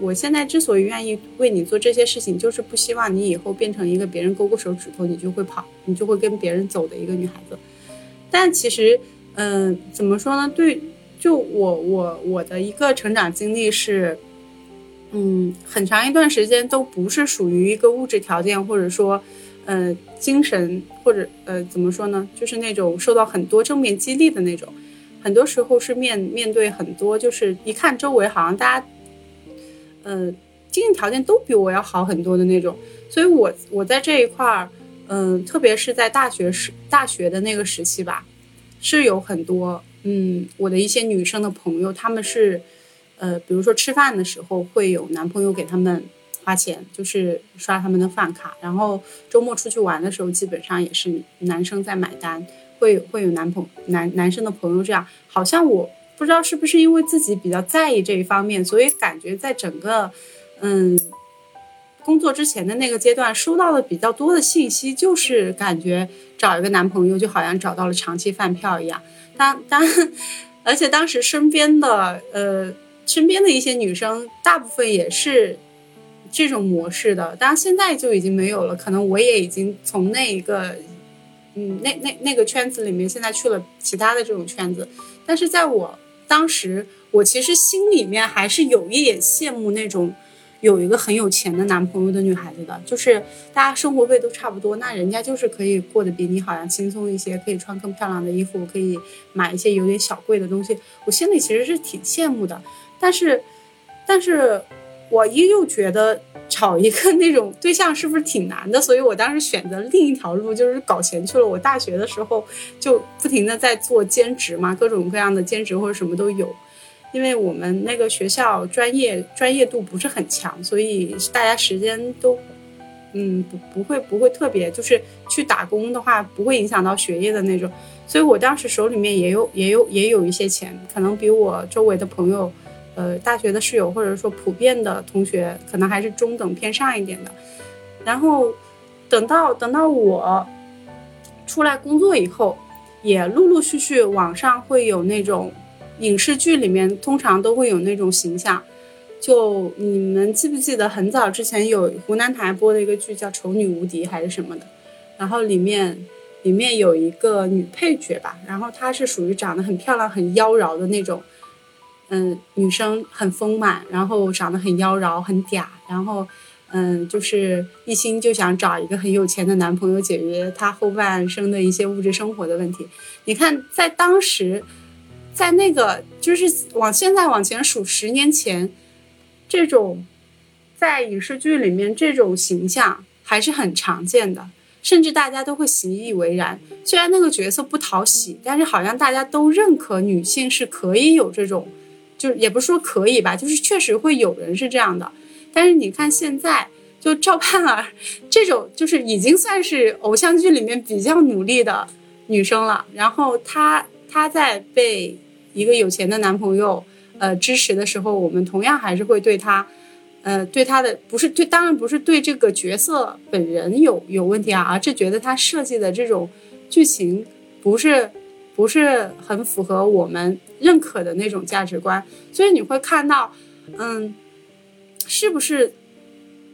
我现在之所以愿意为你做这些事情，就是不希望你以后变成一个别人勾勾手指头你就会跑，你就会跟别人走的一个女孩子。但其实，嗯，怎么说呢？对，就我我我的一个成长经历是，嗯，很长一段时间都不是属于一个物质条件，或者说，呃，精神或者呃，怎么说呢？就是那种受到很多正面激励的那种。很多时候是面面对很多，就是一看周围好像大家。嗯，经济条件都比我要好很多的那种，所以我我在这一块儿，嗯，特别是在大学时大学的那个时期吧，是有很多嗯，我的一些女生的朋友，她们是，呃，比如说吃饭的时候会有男朋友给他们花钱，就是刷他们的饭卡，然后周末出去玩的时候，基本上也是男生在买单，会会有男朋男男生的朋友这样，好像我。不知道是不是因为自己比较在意这一方面，所以感觉在整个，嗯，工作之前的那个阶段，收到的比较多的信息，就是感觉找一个男朋友就好像找到了长期饭票一样。当当，*laughs* 而且当时身边的呃身边的一些女生，大部分也是这种模式的。当然现在就已经没有了，可能我也已经从那一个，嗯，那那那个圈子里面，现在去了其他的这种圈子，但是在我。当时我其实心里面还是有一点羡慕那种有一个很有钱的男朋友的女孩子的，就是大家生活费都差不多，那人家就是可以过得比你好像轻松一些，可以穿更漂亮的衣服，可以买一些有点小贵的东西，我心里其实是挺羡慕的。但是，但是我又又觉得找一个那种对象是不是挺难的？所以我当时选择另一条路，就是搞钱去了。我大学的时候就不停的在做兼职嘛，各种各样的兼职或者什么都有。因为我们那个学校专业专业度不是很强，所以大家时间都，嗯，不不会不会特别，就是去打工的话不会影响到学业的那种。所以我当时手里面也有也有也有一些钱，可能比我周围的朋友。呃，大学的室友或者说普遍的同学，可能还是中等偏上一点的。然后，等到等到我出来工作以后，也陆陆续续网上会有那种影视剧里面通常都会有那种形象。就你们记不记得很早之前有湖南台播的一个剧叫《丑女无敌》还是什么的？然后里面里面有一个女配角吧，然后她是属于长得很漂亮、很妖娆的那种。嗯，女生很丰满，然后长得很妖娆，很嗲，然后，嗯，就是一心就想找一个很有钱的男朋友，解决她后半生的一些物质生活的问题。你看，在当时，在那个就是往现在往前数十年前，这种在影视剧里面这种形象还是很常见的，甚至大家都会习以为然。虽然那个角色不讨喜，但是好像大家都认可女性是可以有这种。就也不是说可以吧，就是确实会有人是这样的，但是你看现在，就赵盼儿这种，就是已经算是偶像剧里面比较努力的女生了。然后她她在被一个有钱的男朋友呃支持的时候，我们同样还是会对她，呃对她的不是对，当然不是对这个角色本人有有问题啊，而是觉得她设计的这种剧情不是。不是很符合我们认可的那种价值观，所以你会看到，嗯，是不是？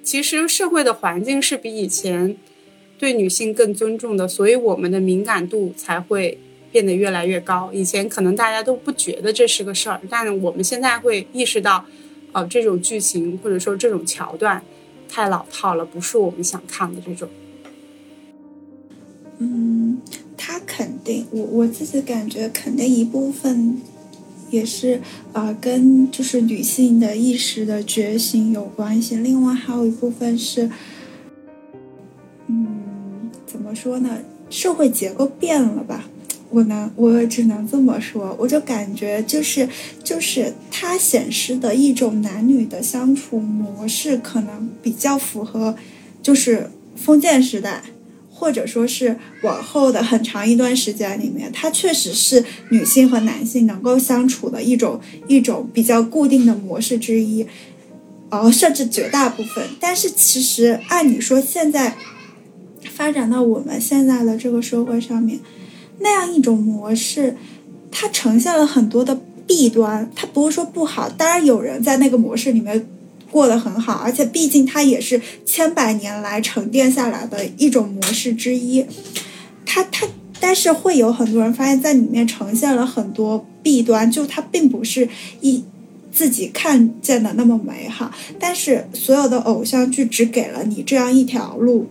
其实社会的环境是比以前对女性更尊重的，所以我们的敏感度才会变得越来越高。以前可能大家都不觉得这是个事儿，但我们现在会意识到，哦，这种剧情或者说这种桥段太老套了，不是我们想看的这种。嗯，他肯。定，我我自己感觉肯定一部分也是啊，跟就是女性的意识的觉醒有关系。另外还有一部分是，嗯，怎么说呢？社会结构变了吧？我能，我只能这么说。我就感觉就是就是它显示的一种男女的相处模式，可能比较符合就是封建时代。或者说是往后的很长一段时间里面，它确实是女性和男性能够相处的一种一种比较固定的模式之一，哦，甚至绝大部分。但是其实按理说，现在发展到我们现在的这个社会上面，那样一种模式，它呈现了很多的弊端。它不是说不好，当然有人在那个模式里面。过得很好，而且毕竟它也是千百年来沉淀下来的一种模式之一。它它，但是会有很多人发现，在里面呈现了很多弊端，就它并不是一自己看见的那么美好。但是所有的偶像剧只给了你这样一条路，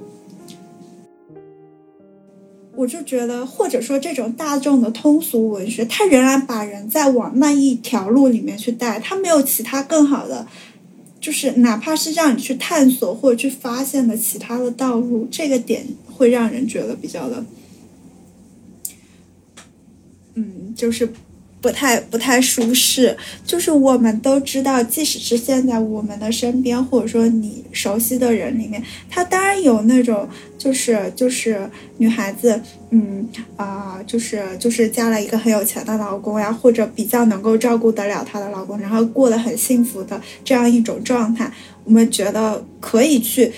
我就觉得，或者说这种大众的通俗文学，它仍然把人在往那一条路里面去带，它没有其他更好的。就是哪怕是让你去探索或者去发现的其他的道路，这个点会让人觉得比较的，嗯，就是。不太不太舒适，就是我们都知道，即使是现在我们的身边，或者说你熟悉的人里面，他当然有那种，就是就是女孩子，嗯啊，就是就是嫁了一个很有钱的老公呀，或者比较能够照顾得了她的老公，然后过得很幸福的这样一种状态，我们觉得可以去，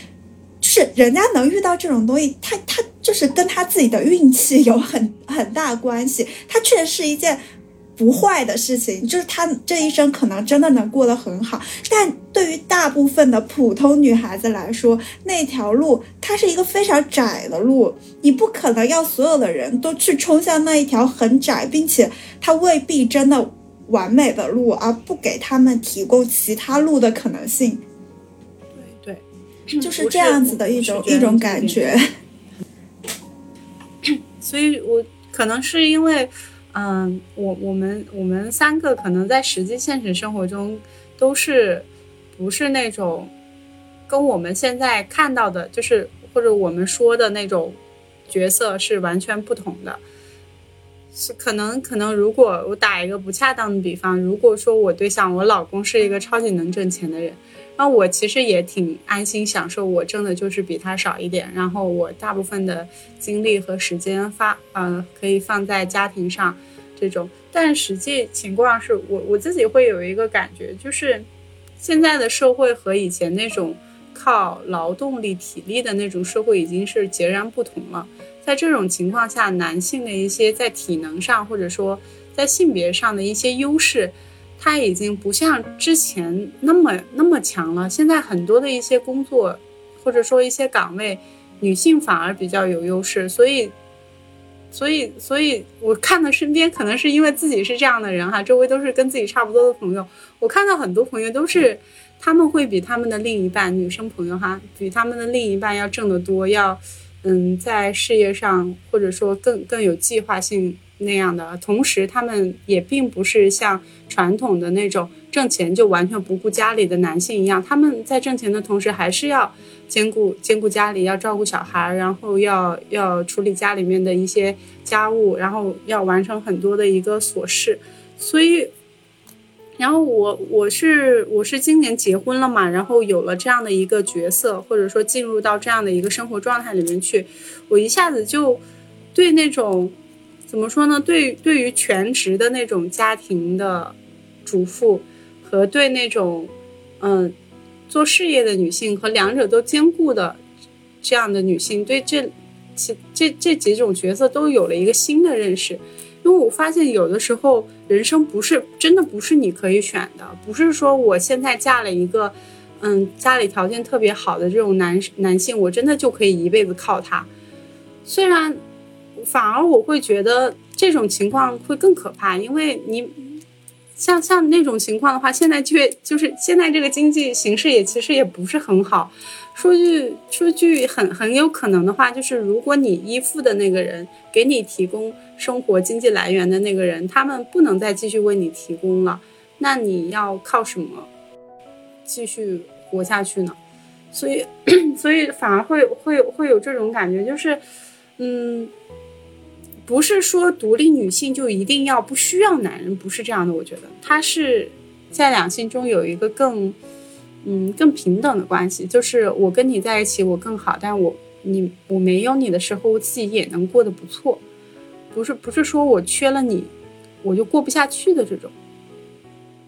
是人家能遇到这种东西，他他就是跟他自己的运气有很很大关系，他确实是一件。不坏的事情，就是她这一生可能真的能过得很好，但对于大部分的普通女孩子来说，那条路它是一个非常窄的路，你不可能要所有的人都去冲向那一条很窄，并且它未必真的完美的路，而不给他们提供其他路的可能性。对对，就是这样子的一种一种感觉。*clears throat* 所以我可能是因为。嗯，我我们我们三个可能在实际现实生活中都是不是那种跟我们现在看到的，就是或者我们说的那种角色是完全不同的。是可能可能，如果我打一个不恰当的比方，如果说我对象我老公是一个超级能挣钱的人。那我其实也挺安心享受，我挣的就是比他少一点，然后我大部分的精力和时间发，呃，可以放在家庭上，这种。但实际情况是我我自己会有一个感觉，就是现在的社会和以前那种靠劳动力、体力的那种社会已经是截然不同了。在这种情况下，男性的一些在体能上或者说在性别上的一些优势。他已经不像之前那么那么强了。现在很多的一些工作，或者说一些岗位，女性反而比较有优势。所以，所以，所以我看到身边可能是因为自己是这样的人哈，周围都是跟自己差不多的朋友。我看到很多朋友都是，他们会比他们的另一半，女生朋友哈，比他们的另一半要挣得多，要嗯，在事业上或者说更更有计划性。那样的，同时他们也并不是像传统的那种挣钱就完全不顾家里的男性一样，他们在挣钱的同时还是要兼顾兼顾家里，要照顾小孩，然后要要处理家里面的一些家务，然后要完成很多的一个琐事。所以，然后我我是我是今年结婚了嘛，然后有了这样的一个角色，或者说进入到这样的一个生活状态里面去，我一下子就对那种。怎么说呢？对对于全职的那种家庭的主妇，和对那种嗯做事业的女性和两者都兼顾的这样的女性，对这其这这几种角色都有了一个新的认识。因为我发现有的时候人生不是真的不是你可以选的，不是说我现在嫁了一个嗯家里条件特别好的这种男男性，我真的就可以一辈子靠他。虽然。反而我会觉得这种情况会更可怕，因为你像像那种情况的话，现在却就是现在这个经济形势也其实也不是很好。说句说句很很有可能的话，就是如果你依附的那个人给你提供生活经济来源的那个人，他们不能再继续为你提供了，那你要靠什么继续活下去呢？所以 *clears throat* 所以反而会会会有这种感觉，就是嗯。不是说独立女性就一定要不需要男人，不是这样的。我觉得她是在两性中有一个更，嗯，更平等的关系。就是我跟你在一起，我更好，但我你我没有你的时候，我自己也能过得不错。不是不是说我缺了你，我就过不下去的这种。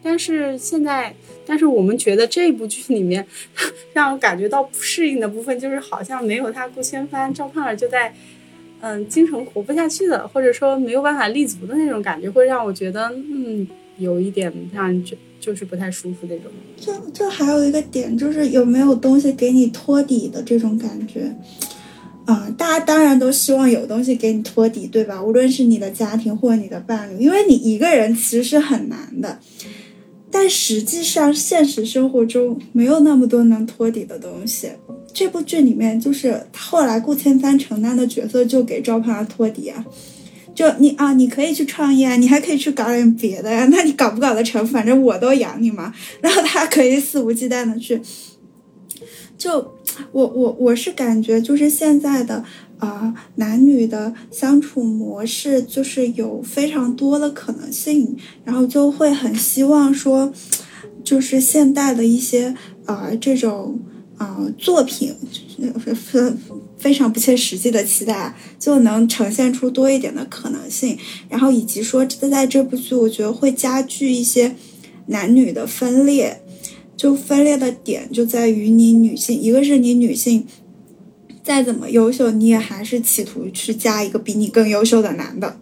但是现在，但是我们觉得这部剧里面 *laughs* 让我感觉到不适应的部分，就是好像没有他顾千帆、赵盼儿就在。嗯，精神活不下去的，或者说没有办法立足的那种感觉，会让我觉得，嗯，有一点让人就就是不太舒服那种。就就还有一个点，就是有没有东西给你托底的这种感觉。啊，大家当然都希望有东西给你托底，对吧？无论是你的家庭或你的伴侣，因为你一个人其实是很难的。但实际上，现实生活中没有那么多能托底的东西。这部剧里面，就是后来顾千帆承担的角色，就给赵盼儿托底啊。就你啊，你可以去创业啊，你还可以去搞点别的呀。那你搞不搞得成？反正我都养你嘛。然后他可以肆无忌惮的去。就我我我是感觉，就是现在的啊男女的相处模式，就是有非常多的可能性，然后就会很希望说，就是现代的一些啊这种。啊，作品非非非常不切实际的期待，就能呈现出多一点的可能性。然后以及说，在这部剧，我觉得会加剧一些男女的分裂。就分裂的点就在于，你女性，一个是你女性再怎么优秀，你也还是企图去嫁一个比你更优秀的男的。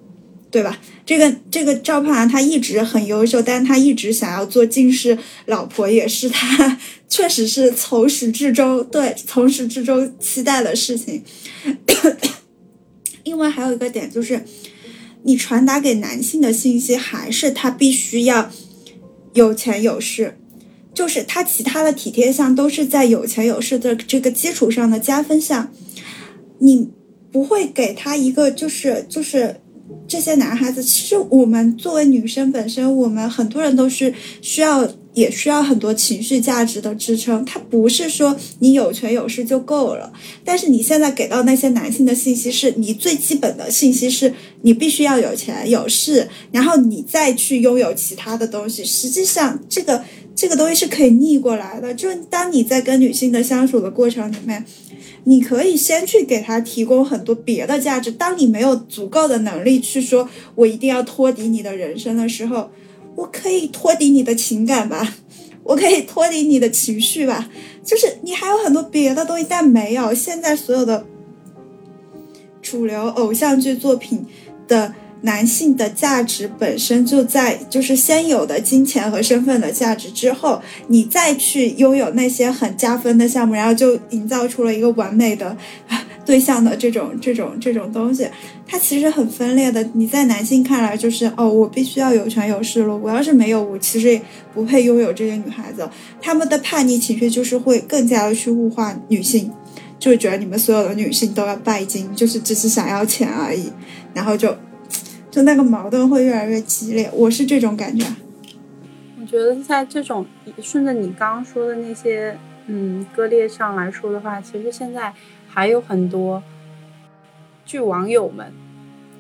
对吧？这个这个赵盼儿她一直很优秀，但她一直想要做近视老婆，也是她确实是从始至终对从始至终期待的事情。*coughs* 另外还有一个点就是，你传达给男性的信息还是他必须要有钱有势，就是他其他的体贴项都是在有钱有势的这个基础上的加分项，你不会给他一个就是就是。这些男孩子，其实我们作为女生本身，我们很多人都是需要，也需要很多情绪价值的支撑。他不是说你有权有势就够了。但是你现在给到那些男性的信息，是你最基本的信息是你必须要有钱有势，然后你再去拥有其他的东西。实际上，这个这个东西是可以逆过来的。就是当你在跟女性的相处的过程里面。你可以先去给他提供很多别的价值。当你没有足够的能力去说，我一定要托底你的人生的时候，我可以托底你的情感吧，*laughs* 我可以托底你的情绪吧。就是你还有很多别的东西，但没有。现在所有的主流偶像剧作品的。男性的价值本身就在，就是先有的金钱和身份的价值之后，你再去拥有那些很加分的项目，然后就营造出了一个完美的对象的这种这种 *laughs* 这种东西，它其实很分裂的。你在男性看来就是哦，我必须要有权有势了，我要是没有，我其实也不配拥有这些女孩子。他们的叛逆情绪就是会更加的去物化女性，就觉得你们所有的女性都要拜金，就是只是想要钱而已，然后就。就那个矛盾会越来越激烈，我是这种感觉。我觉得在这种顺着你刚刚说的那些嗯割裂上来说的话，其实现在还有很多据网友们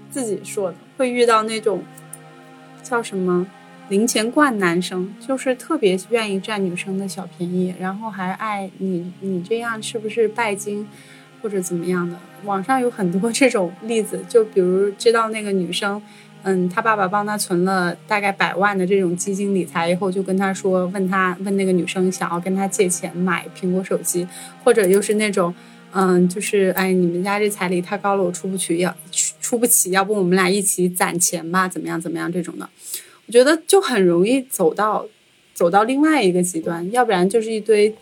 自己说的，会遇到那种叫什么零钱罐男生，就是特别愿意占女生的小便宜，然后还爱你，你这样是不是拜金？或者怎么样的，网上有很多 *laughs* 这种例子，就比如知道那个女生，嗯，她爸爸帮她存了大概百万的这种基金理财以后，就跟她说，问她问那个女生想要跟她借钱买苹果手机，或者又是那种，嗯，就是哎，你们家这彩礼太高了，我出不去，要出不起，要不我们俩一起攒钱吧，怎么样怎么样这种的，我觉得就很容易走到走到另外一个极端，要不然就是一堆。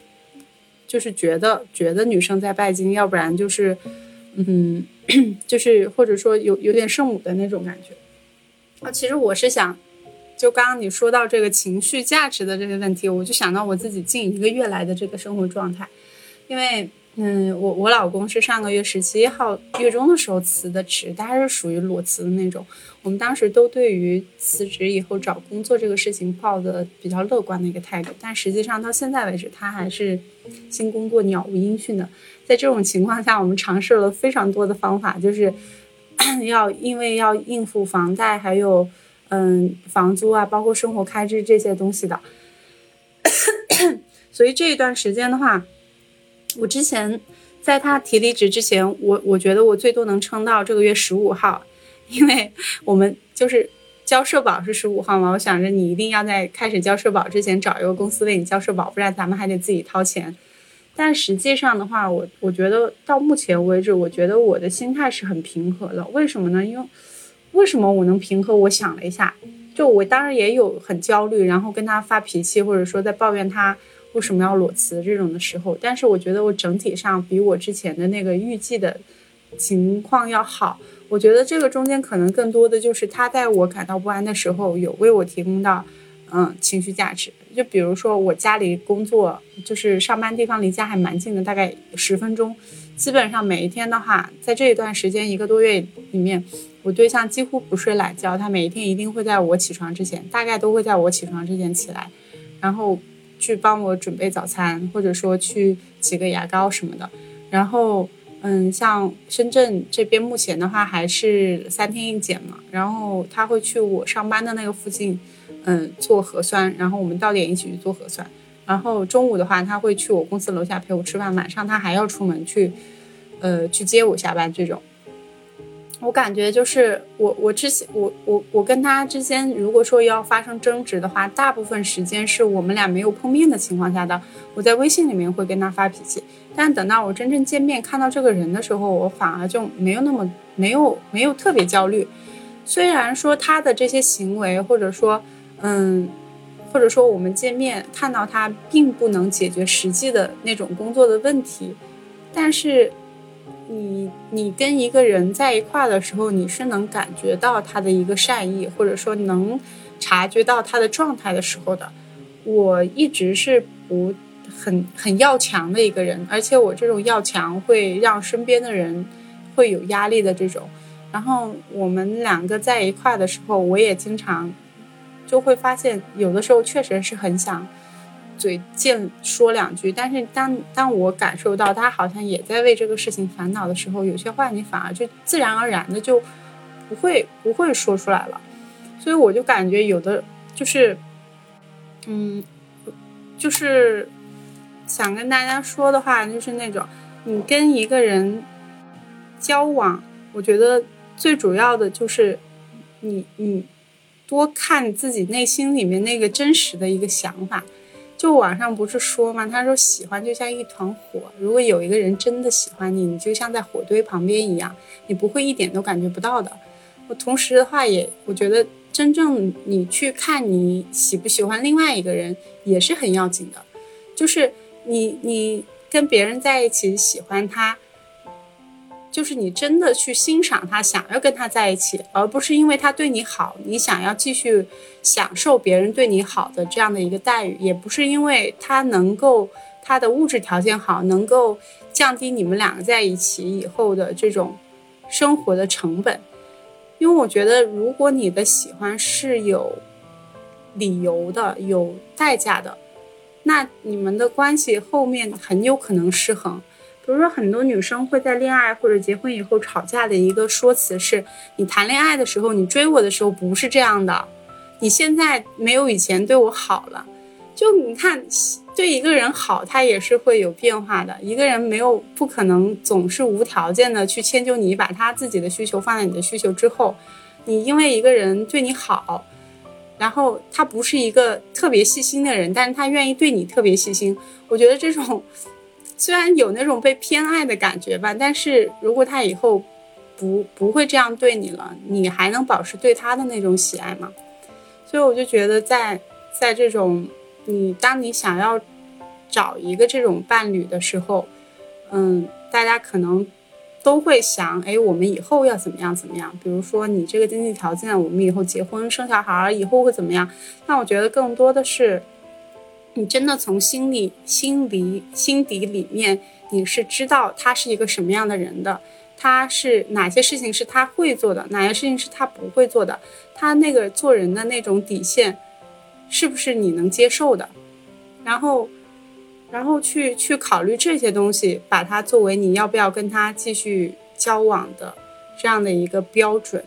就是觉得觉得女生在拜金，要不然就是，嗯，*clears throat* 就是或者说有有点圣母的那种感觉。啊，其实我是想，就刚刚你说到这个情绪价值的这个问题，我就想到我自己近一个月来的这个生活状态，因为。嗯，我我老公是上个月十七号月中的时候辞的职，他是属于裸辞的那种。我们当时都对于辞职以后找工作这个事情抱的比较乐观的一个态度，但实际上到现在为止，他还是新工作鸟无音讯的。在这种情况下，我们尝试了非常多的方法，就是 *clears throat* 要因为要应付房贷，还有嗯房租啊，包括生活开支这些东西的，*coughs* 所以这一段时间的话。我之前在他提离职之前，我我觉得我最多能撑到这个月十五号，因为我们就是交社保是十五号嘛，我想着你一定要在开始交社保之前找一个公司为你交社保，不然咱们还得自己掏钱。但实际上的话，我我觉得到目前为止，我觉得我的心态是很平和的。为什么呢？因为为什么我能平和？我想了一下，就我当然也有很焦虑，然后跟他发脾气，或者说在抱怨他。为什么要裸辞这种的时候？但是我觉得我整体上比我之前的那个预计的情况要好。我觉得这个中间可能更多的就是他在我感到不安的时候，有为我提供到嗯情绪价值。就比如说我家里工作，就是上班地方离家还蛮近的，大概十分钟。基本上每一天的话，在这一段时间一个多月里面，我对象几乎不睡懒觉，他每一天一定会在我起床之前，大概都会在我起床之前起来，然后。去帮我准备早餐，或者说去挤个牙膏什么的。然后，嗯，像深圳这边目前的话还是三天一检嘛。然后他会去我上班的那个附近，嗯，做核酸。然后我们到点一起去做核酸。然后中午的话，他会去我公司楼下陪我吃饭。晚上他还要出门去，呃，去接我下班这种。我感觉就是我我之前我我我跟他之间，如果说要发生争执的话，大部分时间是我们俩没有碰面的情况下的。我在微信里面会跟他发脾气，但等到我真正见面看到这个人的时候，我反而就没有那么没有没有特别焦虑。虽然说他的这些行为，或者说嗯，或者说我们见面看到他并不能解决实际的那种工作的问题，但是。你你跟一个人在一块的时候，你是能感觉到他的一个善意，或者说能察觉到他的状态的时候的。我一直是不很很要强的一个人，而且我这种要强会让身边的人会有压力的这种。然后我们两个在一块的时候，我也经常就会发现，有的时候确实是很想。嘴贱说两句，但是当当我感受到他好像也在为这个事情烦恼的时候，有些话你反而就自然而然的就不会不会说出来了。所以我就感觉有的就是，嗯，就是想跟大家说的话，就是那种你跟一个人交往，我觉得最主要的就是你你多看自己内心里面那个真实的一个想法。就网上不是说吗？他说喜欢就像一团火，如果有一个人真的喜欢你，你就像在火堆旁边一样，你不会一点都感觉不到的。我同时的话也，我觉得真正你去看你喜不喜欢另外一个人也是很要紧的，就是你你跟别人在一起喜欢他。就是你真的去欣赏他，想要跟他在一起，而不是因为他对你好，你想要继续享受别人对你好的这样的一个待遇，也不是因为他能够他的物质条件好，能够降低你们两个在一起以后的这种生活的成本。因为我觉得，如果你的喜欢是有理由的、有代价的，那你们的关系后面很有可能失衡。比如说，很多女生会在恋爱或者结婚以后吵架的一个说辞是：你谈恋爱的时候，你追我的时候不是这样的，你现在没有以前对我好了。就你看，对一个人好，他也是会有变化的。一个人没有不可能总是无条件的去迁就你，把他自己的需求放在你的需求之后。你因为一个人对你好，然后他不是一个特别细心的人，但是他愿意对你特别细心。我觉得这种。虽然有那种被偏爱的感觉吧，但是如果他以后不不会这样对你了，你还能保持对他的那种喜爱吗？所以我就觉得，在在这种你当你想要找一个这种伴侣的时候，嗯，大家可能都会想，哎，我们以后要怎么样怎么样？比如说你这个经济条件，我们以后结婚生小孩以后会怎么样？那我觉得更多的是，你真的从心里、心里、心底里面，你是知道他是一个什么样的人的。他是哪些事情是他会做的，哪些事情是他不会做的？他那个做人的那种底线，是不是你能接受的？然后，然后去去考虑这些东西，把它作为你要不要跟他继续交往的这样的一个标准，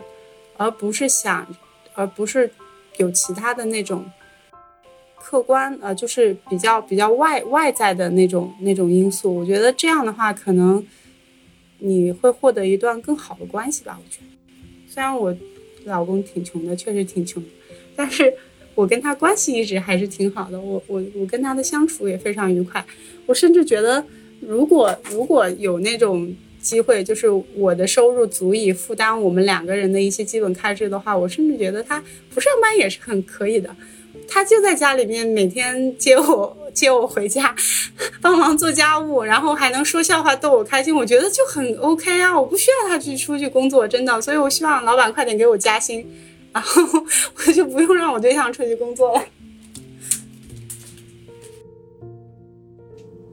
而不是想，而不是有其他的那种客观呃，就是比较比较外外在的那种那种因素。我觉得这样的话可能。你会获得一段更好的关系吧？我觉得，虽然我老公挺穷的，确实挺穷，但是我跟他关系一直还是挺好的。我我我跟他的相处也非常愉快。我甚至觉得，如果如果有那种机会，就是我的收入足以负担我们两个人的一些基本开支的话，我甚至觉得他不上班也是很可以的。他就在家里面每天接我接我回家，*laughs* 帮忙做家务，然后还能说笑话逗我开心，我觉得就很 OK 啊！我不需要他去出去工作，真的，所以我希望老板快点给我加薪，然后我就不用让我对象出去工作了。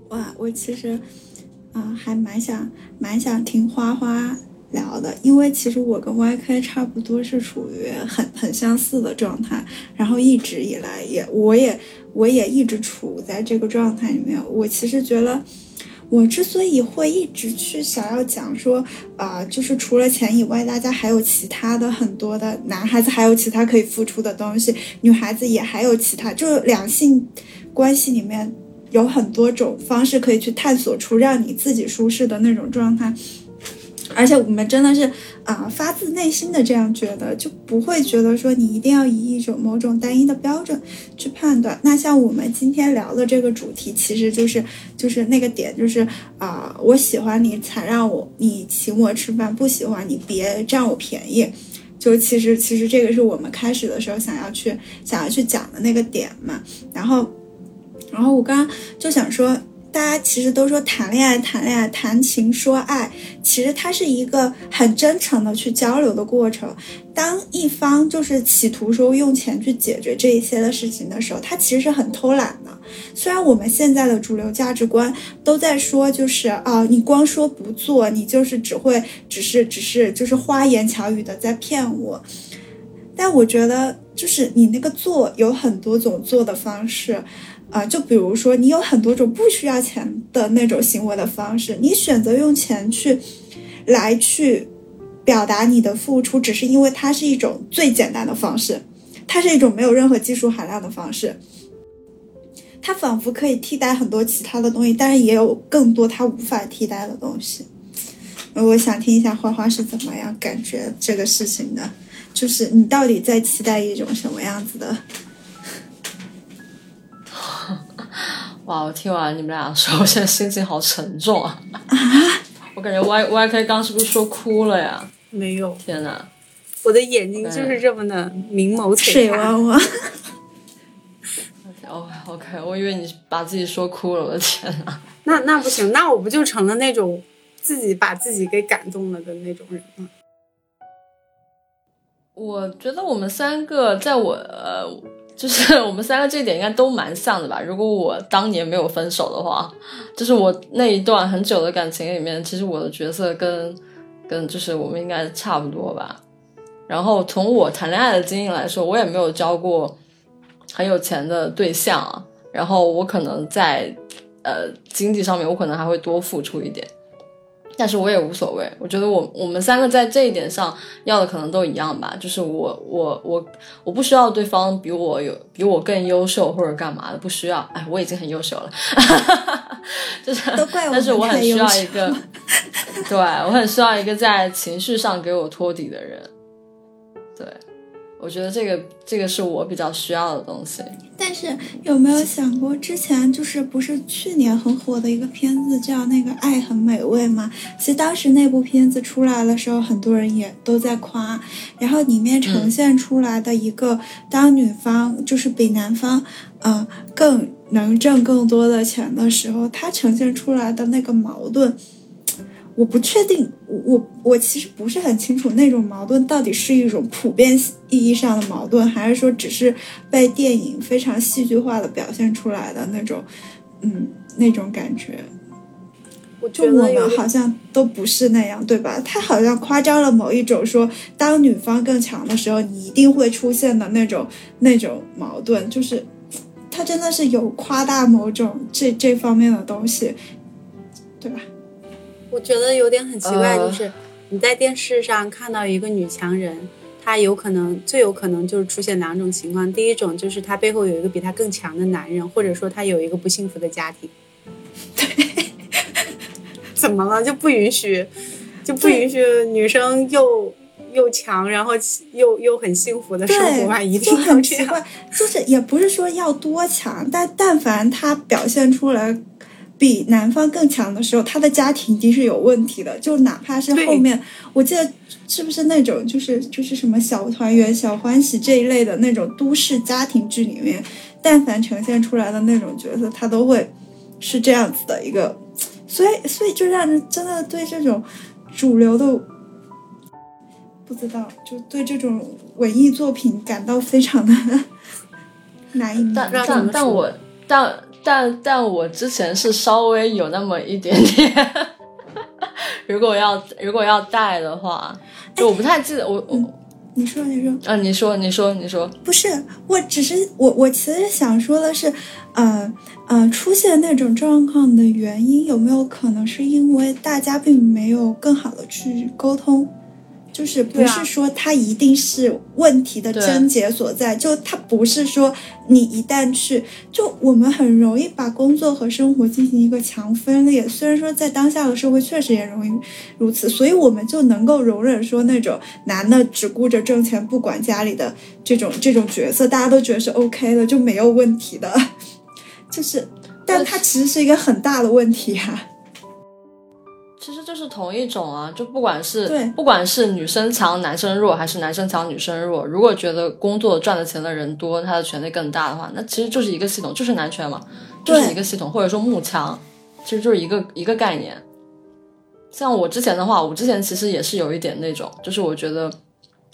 哇，我其实啊还蛮想蛮想听花花。聊的，因为其实我跟 YK 差不多是处于很很相似的状态，然后一直以来也，我也我也一直处在这个状态里面。我其实觉得，我之所以会一直去想要讲说，啊，就是除了钱以外，大家还有其他的很多的男孩子还有其他可以付出的东西，女孩子也还有其他，就两性关系里面有很多种方式可以去探索出让你自己舒适的那种状态。而且我们真的是啊，发自内心的这样觉得，就不会觉得说你一定要以一种某种单一的标准去判断。那像我们今天聊的这个主题，其实就是就是那个点，就是啊，我喜欢你才让我你请我吃饭，不喜欢你别占我便宜。就其实其实这个是我们开始的时候想要去想要去讲的那个点嘛。然后然后我刚刚就想说。大家其实都说谈恋爱，谈恋爱，谈情说爱，其实它是一个很真诚的去交流的过程。当一方就是企图说用钱去解决这一些的事情的时候，他其实是很偷懒的。虽然我们现在的主流价值观都在说，就是啊，你光说不做，你就是只会，只是，只是，就是花言巧语的在骗我。但我觉得，就是你那个做有很多种做的方式。啊，就比如说，你有很多种不需要钱的那种行为的方式，你选择用钱去，来去表达你的付出，只是因为它是一种最简单的方式，它是一种没有任何技术含量的方式，它仿佛可以替代很多其他的东西，但是也有更多它无法替代的东西。我想听一下花花是怎么样感觉这个事情的，就是你到底在期待一种什么样子的？*laughs* 哇！我听完你们俩说，我现在心情好沉重啊！*laughs* 我感觉 Y Y K 刚是不是说哭了呀？没有。天哪！我的眼睛就是这么的明眸璀璨。娃娃。哦，OK，我以为你把自己说哭了，我的天哪！*laughs* 那那不行，那我不就成了那种自己把自己给感动了的那种人吗？我觉得我们三个，在我呃。就是我们三个这一点应该都蛮像的吧？如果我当年没有分手的话，就是我那一段很久的感情里面，其实我的角色跟跟就是我们应该差不多吧。然后从我谈恋爱的经验来说，我也没有交过很有钱的对象，然后我可能在呃经济上面，我可能还会多付出一点。但是我也无所谓，我觉得我我们三个在这一点上要的可能都一样吧，就是我我我我不需要对方比我有比我更优秀或者干嘛的，不需要，哎，我已经很优秀了，*laughs* 就是，但是我很需要一个，对我很需要一个在情绪上给我托底的人，对。我觉得这个这个是我比较需要的东西。但是有没有想过，之前就是不是去年很火的一个片子叫那个《爱很美味》吗？其实当时那部片子出来的时候，很多人也都在夸。然后里面呈现出来的一个，当女方就是比男方，嗯，更能挣更多的钱的时候，他呈现出来的那个矛盾。我不确定，我我其实不是很清楚那种矛盾到底是一种普遍意义上的矛盾，还是说只是被电影非常戏剧化的表现出来的那种，嗯，那种感觉。我就我们好像都不是那样，对吧？他好像夸张了某一种说，当女方更强的时候，你一定会出现的那种那种矛盾，就是他真的是有夸大某种这这方面的东西，对吧？我觉得有点很奇怪，就是你在电视上看到一个女强人，她有可能最有可能就是出现两种情况，第一种就是她背后有一个比她更强的男人，或者说她有一个不幸福的家庭。对。*laughs* 怎么了？就不允许，就不允许女生又又强，然后又又很幸福的生活吧？一定很奇怪，就是也不是说要多强，但但凡他表现出来比男方更强的时候，他的家庭一定是有问题的。就哪怕是后面，我记得是不是那种就是就是什么小团圆、小欢喜这一类的那种都市家庭剧里面，但凡呈现出来的那种角色，他都会是这样子的一个。所以，所以就让人真的对这种主流的不知道，就对这种文艺作品感到非常的 *laughs* 难以。但但但我但但但我之前是稍微有那么一点点。*laughs* 如果要如果要带的话，就我不太记得我我你说你说啊你说你说你说不是，我只是我我其实想说的是，呃。呃，出现那种状况的原因有没有可能是因为大家并没有更好的去沟通？就是不是说它一定是问题的症结所在？就它不是说你一旦去，就我们很容易把工作和生活进行一个强分裂。虽然说在当下的社会确实也容易如此，所以我们就能够容忍说那种男的只顾着挣钱不管家里的这种这种角色，大家都觉得是 OK 的，就没有问题的。*laughs* 就是，但它其实是一个很大的问题啊。其实就是同一种啊，就不管是对，不管是女生强男生弱，还是男生强女生弱，如果觉得工作赚的钱的人多，他的权利更大的话，那其实就是一个系统，就是男权嘛，就是一个系统，或者说慕强，其实就是一个一个概念。像我之前的话，我之前其实也是有一点那种，就是我觉得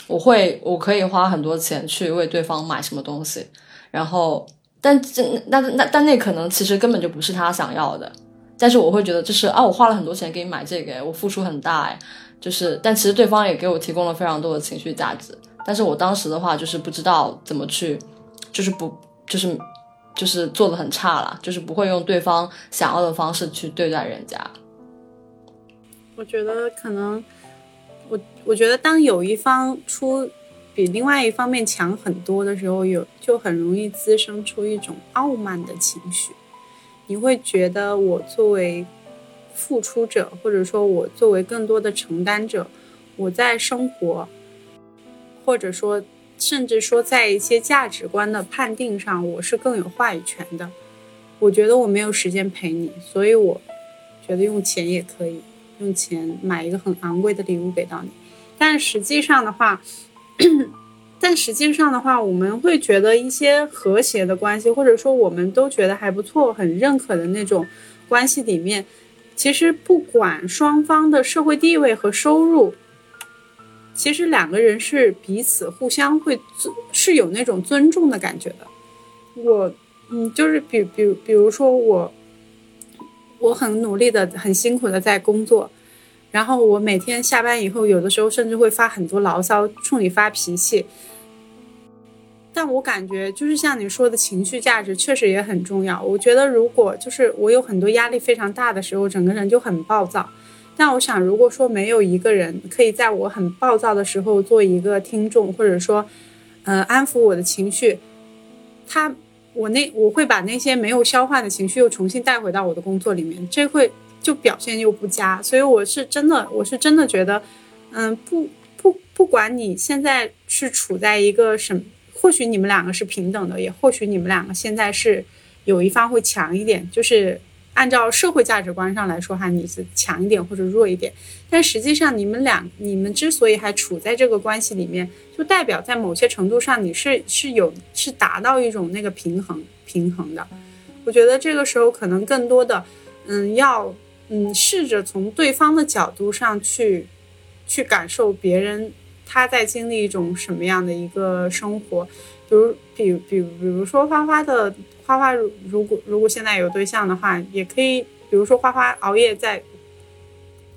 我会我可以花很多钱去为对方买什么东西，然后。但这那那但那可能其实根本就不是他想要的，但是我会觉得就是啊，我花了很多钱给你买这个，我付出很大哎，就是但其实对方也给我提供了非常多的情绪价值，但是我当时的话就是不知道怎么去，就是不就是就是做的很差了，就是不会用对方想要的方式去对待人家。我觉得可能我我觉得当有一方出。比另外一方面强很多的时候，有就很容易滋生出一种傲慢的情绪。你会觉得我作为付出者，或者说我作为更多的承担者，我在生活，或者说甚至说在一些价值观的判定上，我是更有话语权的。我觉得我没有时间陪你，所以我觉得用钱也可以，用钱买一个很昂贵的礼物给到你。但实际上的话，*clears throat* 但实际上的话，我们会觉得一些和谐的关系，或者说我们都觉得还不错、很认可的那种关系里面，其实不管双方的社会地位和收入，其实两个人是彼此互相会尊是有那种尊重的感觉的。我，嗯，就是比比比如说我，我很努力的、很辛苦的在工作。然后我每天下班以后，有的时候甚至会发很多牢骚，冲你发脾气。但我感觉，就是像你说的情绪价值，确实也很重要。我觉得，如果就是我有很多压力非常大的时候，整个人就很暴躁。但我想，如果说没有一个人可以在我很暴躁的时候做一个听众，或者说，嗯，安抚我的情绪，他，我那我会把那些没有消化的情绪又重新带回到我的工作里面，这会。就表现又不佳，所以我是真的，我是真的觉得，嗯，不不，不管你现在是处在一个什么，或许你们两个是平等的，也或许你们两个现在是有一方会强一点，就是按照社会价值观上来说哈，你是强一点或者弱一点，但实际上你们俩，你们之所以还处在这个关系里面，就代表在某些程度上你是是有是达到一种那个平衡平衡的。我觉得这个时候可能更多的，嗯，要。嗯，试着从对方的角度上去去感受别人他在经历一种什么样的一个生活，比如比比比如说花花的花花，如如果如果现在有对象的话，也可以，比如说花花熬夜在，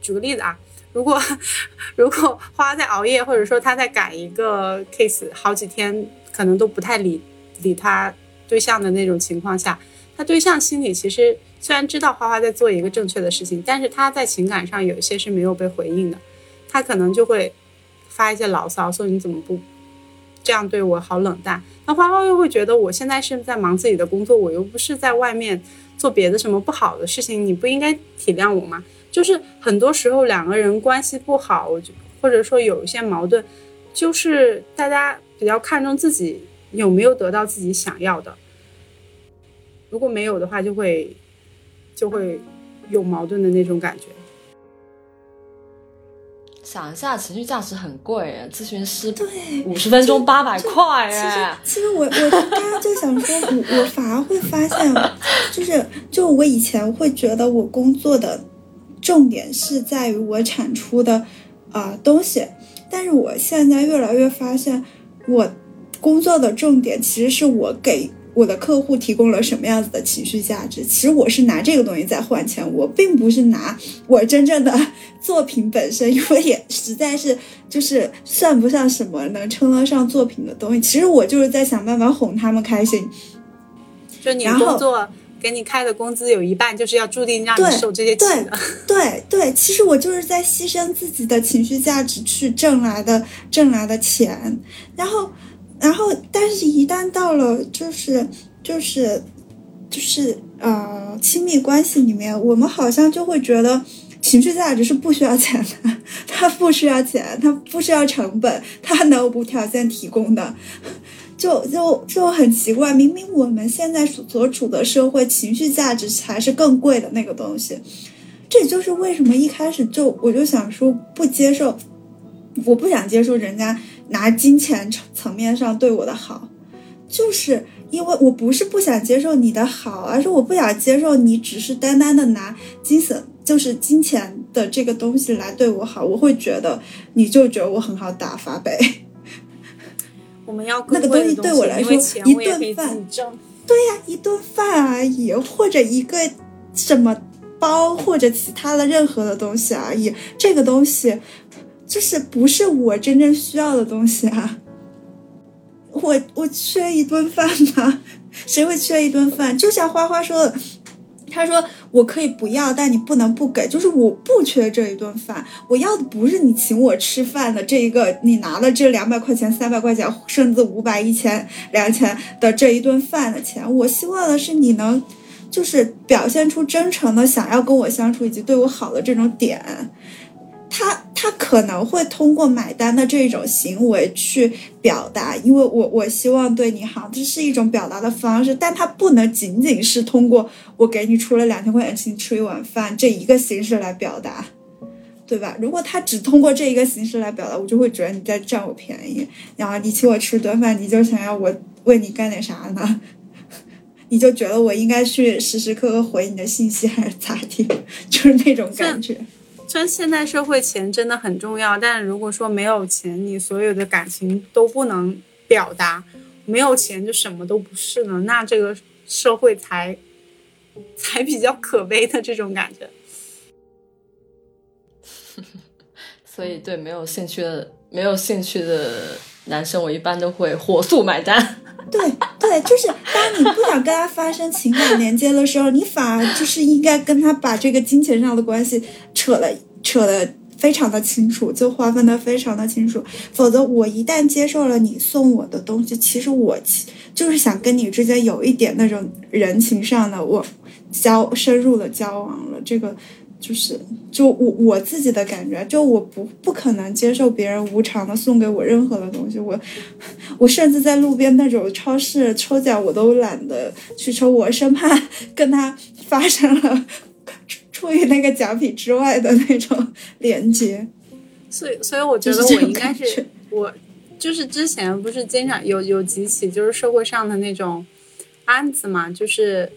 举个例子啊，如果 *laughs* 如果花花在熬夜，或者说他在赶一个 case，好几天可能都不太理理他对象的那种情况下，他对象心里其实。虽然知道花花在做一个正确的事情，但是他在情感上有一些是没有被回应的，他可能就会发一些牢骚，说你怎么不这样对我，好冷淡。那花花又会觉得我现在是在忙自己的工作，我又不是在外面做别的什么不好的事情，你不应该体谅我吗？就是很多时候两个人关系不好，我就或者说有一些矛盾，就是大家比较看重自己有没有得到自己想要的，如果没有的话，就会。就会有矛盾的那种感觉。想一下，情绪价值很贵，咨询师对五十分钟八百块其实。其实我我刚刚就想说，我我反而会发现，*laughs* 就是就我以前会觉得我工作的重点是在于我产出的啊东西，但是我现在越来越发现，我工作的重点其实是我给。我的客户提供了什么样子的情绪价值？其实我是拿这个东西在换钱，我并不是拿我真正的作品本身，因为也实在是就是算不上什么能称得上作品的东西。其实我就是在想办法哄他们开心。就你工作给你开的工资有一半就是要注定让你受这些气的。对对，其实我就是在牺牲自己的情绪价值去挣来的挣来的钱，然后。然后，但是，一旦到了就是，就是，就是呃，亲密关系里面，我们好像就会觉得情绪价值是不需要钱的，它不需要钱，它不需要成本，它能无条件提供的，就就就很奇怪。明明我们现在所所处的社会，情绪价值才是更贵的那个东西。这也就是为什么一开始就我就想说不接受，我不想接受人家。拿金钱层层面上对我的好，就是因为我不是不想接受你的好，而是我不想接受你只是单单的拿金色，就是金钱的这个东西来对我好，我会觉得你就觉得我很好打发呗。我们要那个东西对我来说一顿饭，对呀，一顿饭而已，或者一个什么包或者其他的任何的东西而已，这个东西。就是不是我真正需要的东西啊！我我缺一顿饭吗？谁会缺一顿饭？就像花花说的，他说我可以不要，但你不能不给。就是我不缺这一顿饭，我要的不是你请我吃饭的这一个，你拿了这两百块钱、三百块钱，甚至五百、一千、两千的这一顿饭的钱。我希望的是你能，就是表现出真诚的想要跟我相处以及对我好的这种点。他他可能会通过买单的这种行为去表达，因为我我希望对你好，这是一种表达的方式，但他不能仅仅是通过我给你出了两千块钱请你吃一碗饭这一个形式来表达，对吧？如果他只通过这一个形式来表达，我就会觉得你在占我便宜，然后你请我吃顿饭，你就想要我为你干点啥呢？*laughs* 你就觉得我应该去时时刻刻回你的信息还是咋地？*laughs* 就是那种感觉。虽然现代社会钱真的很重要，但如果说没有钱，你所有的感情都不能表达，没有钱就什么都不是呢，那这个社会才才比较可悲的这种感觉。*laughs* 所以，对没有兴趣的没有兴趣的男生，我一般都会火速买单。对对，就是当你不想跟他发生情感连接的时候，你反而就是应该跟他把这个金钱上的关系扯了扯的非常的清楚，就划分的非常的清楚。否则，我一旦接受了你送我的东西，其实我就是想跟你之间有一点那种人情上的我交深入的交往了，这个。就是，就我我自己的感觉，就我不不可能接受别人无偿的送给我任何的东西，我 *laughs* 我甚至在路边那种超市抽奖，我都懒得去抽，我生怕 *laughs* 跟他发生了出于那个奖品之外的那种连接。所以，所以我觉得我应该是我，就是之前不是经常有有几起就是社会上的那种案子嘛，就是。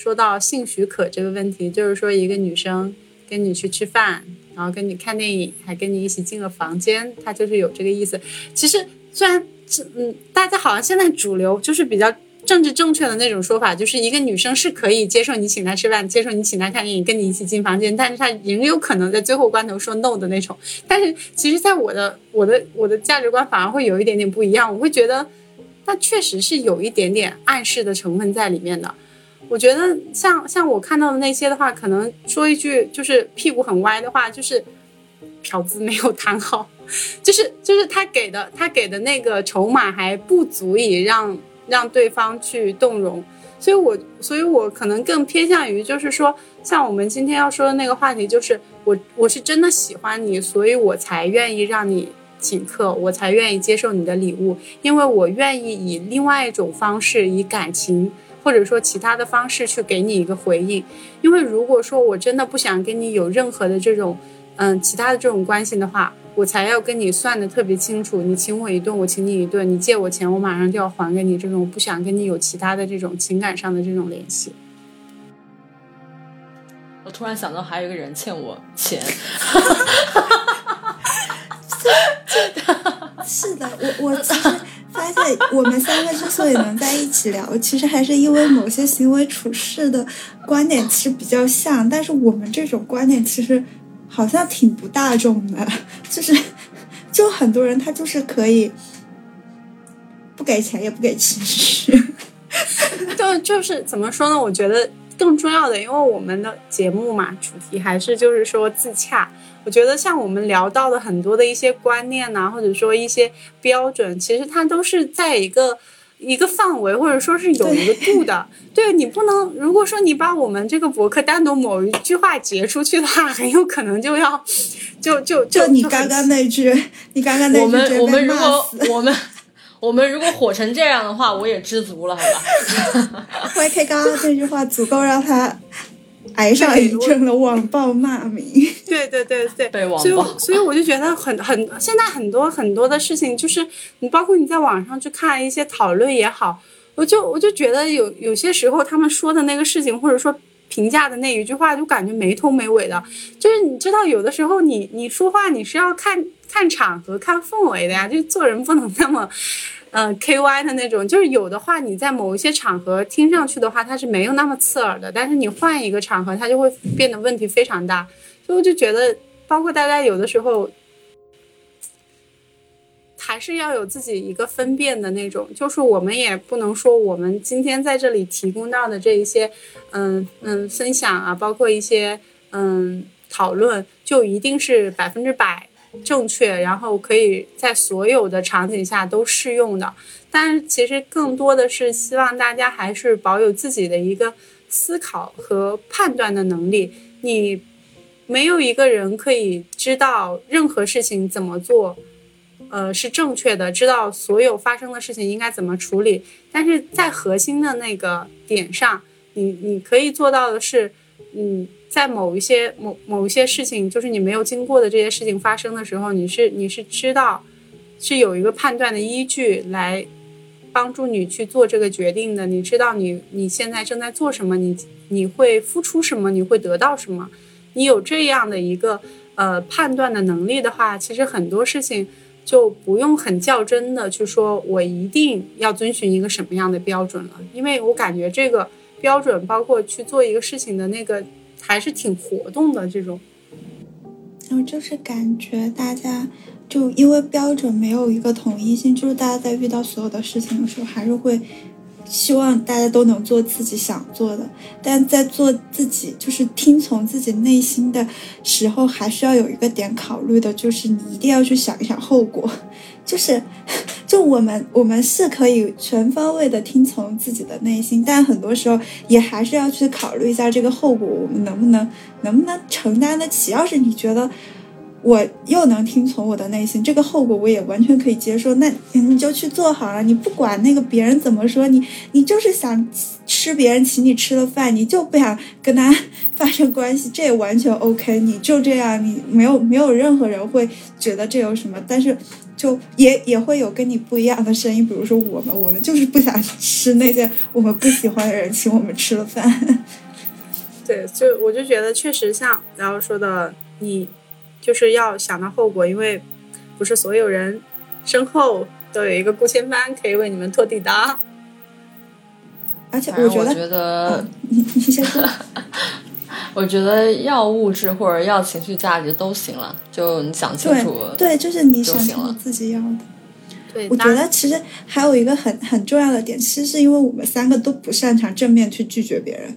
说到性许可这个问题，就是说一个女生跟你去吃饭，然后跟你看电影，还跟你一起进了房间，他就是有这个意思。其实虽然这嗯，大家好像现在主流就是比较政治正确的那种说法，就是一个女生是可以接受你请她吃饭，接受你请她看电影，跟你一起进房间，但是她仍有可能在最后关头说 no 的那种。但是其实，在我的我的我的价值观反而会有一点点不一样，我会觉得。那确实是有一点点暗示的成分在里面的。我觉得像像我看到的那些的话，可能说一句就是屁股很歪的话，就是嫖资没有谈好，就是就是他给的他给的那个筹码还不足以让让对方去动容。所以我所以我可能更偏向于就是说，像我们今天要说的那个话题，就是我我是真的喜欢你，所以我才愿意让你。请客，我才愿意接受你的礼物，因为我愿意以另外一种方式，以感情或者说其他的方式去给你一个回应。因为如果说我真的不想跟你有任何的这种，嗯，其他的这种关系的话，我才要跟你算的特别清楚。你请我一顿，我请你一顿；你借我钱，我马上就要还给你。这种不想跟你有其他的这种情感上的这种联系。我突然想到，还有一个人欠我钱。*laughs* *laughs* 是的，我我其实发现，我们三个之所以能在一起聊，*laughs* 其实还是因为某些行为处事的观点其实比较像，但是我们这种观点其实好像挺不大众的，*laughs* 就是就很多人他就是可以不给钱也不给情绪，*laughs* 就就是怎么说呢？我觉得更重要的，因为我们的节目嘛，主题还是就是说自洽。我觉得像我们聊到的很多的一些观念呐，或者说一些标准，其实它都是在一个一个范围，或者说是有一个度的。对你不能，如果说你把我们这个博客单独某一句话截出去的话，很有可能就要就就就你刚刚那句，你刚刚那句，我们我们如果我们我们如果火成这样的话，我也知足了，好吧？*laughs* YK 刚刚那句话足够让他。挨上一阵的网暴骂名，对对对对，被网暴，所以所以我就觉得很很，现在很多很多的事情，就是你包括你在网上去看一些讨论也好，我就我就觉得有有些时候他们说的那个事情，或者说评价的那一句话，就感觉没头没尾的。就是你知道，有的时候你你说话你是要看看场合、看氛围的呀，就做人不能那么。嗯，K Y 的那种，就是有的话，你在某一些场合听上去的话，它是没有那么刺耳的，但是你换一个场合，它就会变得问题非常大。所以我就觉得，包括大家有的时候，还是要有自己一个分辨的那种。就是我们也不能说，我们今天在这里提供到的这一些，嗯嗯，分享啊，包括一些嗯讨论，就一定是百分之百。正确，然后可以在所有的场景下都适用的。但其实更多的是希望大家还是保有自己的一个思考和判断的能力。你没有一个人可以知道任何事情怎么做，呃是正确的，知道所有发生的事情应该怎么处理。但是在核心的那个点上，你你可以做到的是，嗯。在某一些某某一些事情，就是你没有经过的这些事情发生的时候，你是你是知道，是有一个判断的依据来帮助你去做这个决定的。你知道你你现在正在做什么，你你会付出什么，你会得到什么。你有这样的一个呃判断的能力的话，其实很多事情就不用很较真的去说，我一定要遵循一个什么样的标准了。因为我感觉这个标准包括去做一个事情的那个。还是挺活动的这种，然后就是感觉大家就因为标准没有一个统一性，就是大家在遇到所有的事情的时候，还是会希望大家都能做自己想做的，但在做自己就是听从自己内心的时候，还需要有一个点考虑的，就是你一定要去想一想后果。*laughs* 就是，*laughs* 就我们我们是可以全方位的听从自己的内心，但很多时候也还是要去考虑一下这个后果，我们能不能能不能承担得起？要是你觉得我又能听从我的内心，这个后果我也完全可以接受，那你就去做好了。你不管那个别人怎么说，你你就是想吃别人请你吃的饭，你就不想跟他发生关系，*laughs* 这也完全 OK。你就这样，你没有没有任何人会觉得这有什么，但是。就也也会有跟你不一样的声音，比如说我们，我们就是不想吃那些我们不喜欢的人请我们吃了饭。*laughs* 对，就我就觉得确实像然后说的，你就是要想到后果，因为不是所有人身后都有一个顾千帆可以为你们拖地的。而且我觉得，觉得，你你先说，*laughs* 我觉得要物质或者要情绪价值都行了，就你想清楚。对，就是你想清楚自己要的。对，我觉得其实还有一个很很重要的点，其实是因为我们三个都不擅长正面去拒绝别人。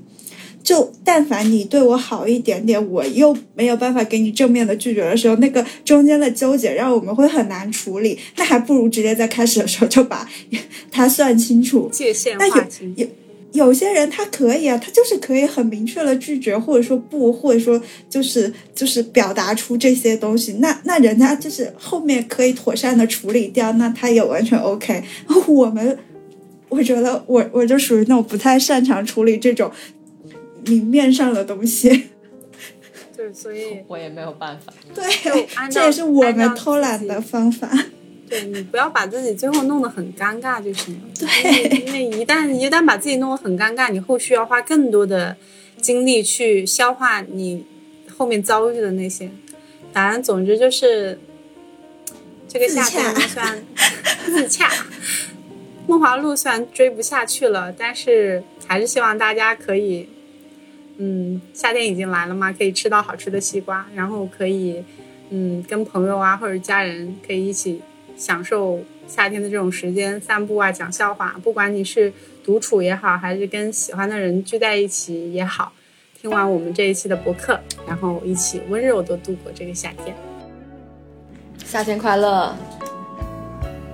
就但凡你对我好一点点，我又没有办法给你正面的拒绝的时候，那个中间的纠结让我们会很难处理。那还不如直接在开始的时候就把他算清楚。界限那有。有有些人他可以啊，他就是可以很明确的拒绝，或者说不，或者说就是就是表达出这些东西。那那人家就是后面可以妥善的处理掉，那他也完全 OK。*laughs* 我们我觉得我我就属于那种不太擅长处理这种明面上的东西。*laughs* 对，所以 *laughs* 我也没有办法。对按，照这也是我们偷懒的方法。对你不要把自己最后弄得很尴尬就行了。对因为一旦一旦把自己弄得很尴尬，你后续要花更多的精力去消化你后面遭遇的那些。反正总之就是，这个夏天自洽虽然自洽，*laughs* 梦华录虽然追不下去了，但是还是希望大家可以，嗯，夏天已经来了嘛，可以吃到好吃的西瓜，然后可以，嗯，跟朋友啊或者家人可以一起享受夏天的这种时间，散步啊，讲笑话。不管你是独处也好，还是跟喜欢的人聚在一起也好，听完我们这一期的博客，*laughs* 然后一起温柔的度过这个夏天。夏天快乐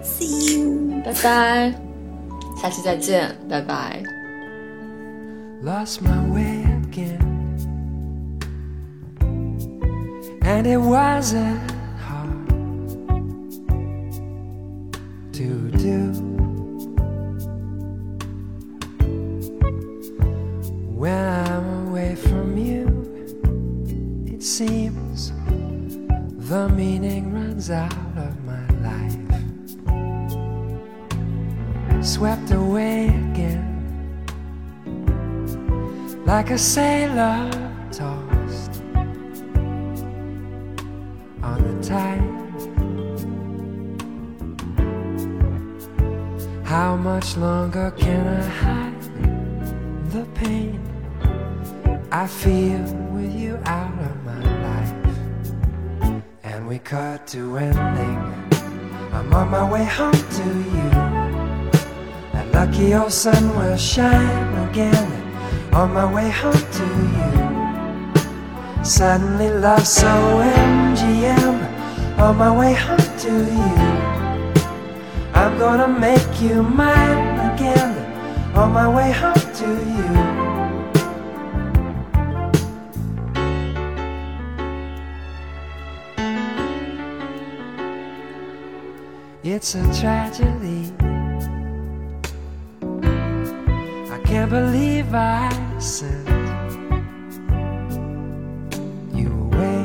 ，See you。拜拜，下期再见，拜拜。lost my way again. And it wasn't hard to do. When I'm away from you, it seems the meaning runs out of my life. Swept away again like a sailor tossed on the tide. How much longer can I hide the pain I feel with you out of my life? And we cut to ending. I'm on my way home to you. That lucky old sun will shine again on my way home to you. Suddenly love so MGM on my way home to you. I'm gonna make you mine again on my way home to you. It's a tragedy. Can't believe I sent you away.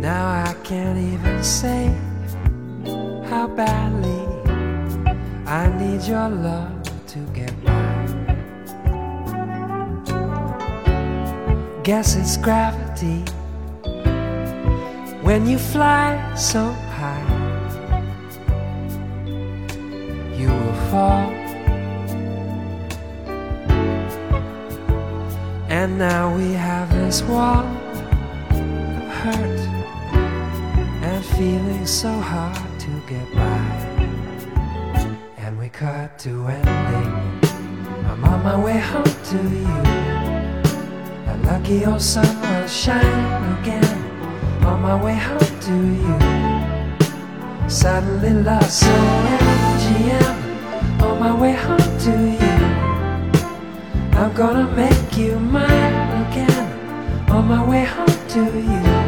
Now I can't even say how badly I need your love to get by. Guess it's gravity when you fly so And now we have this wall of hurt and feeling so hard to get by. And we cut to ending. I'm on my way home to you. A lucky old sun will shine again on my way home to you. Suddenly lost so MGM on my way home to you. I'm gonna make you mine again on my way home to you.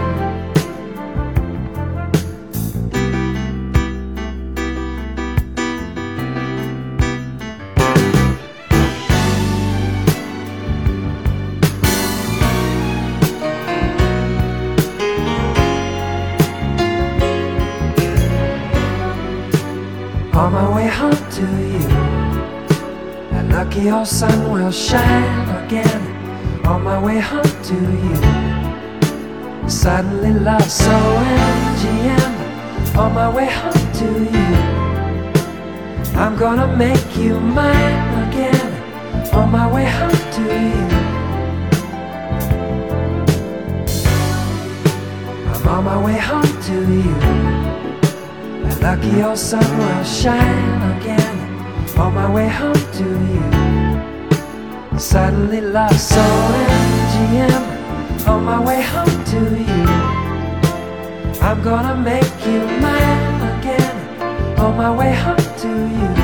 Your sun will shine again on my way home to you. Suddenly love so MGM on my way home to you. I'm gonna make you mine again on my way home to you. I'm on my way home to you. Lucky your sun will shine again on my way home to you. Suddenly lost so MGM on my way home to you. I'm gonna make you mine again on my way home to you.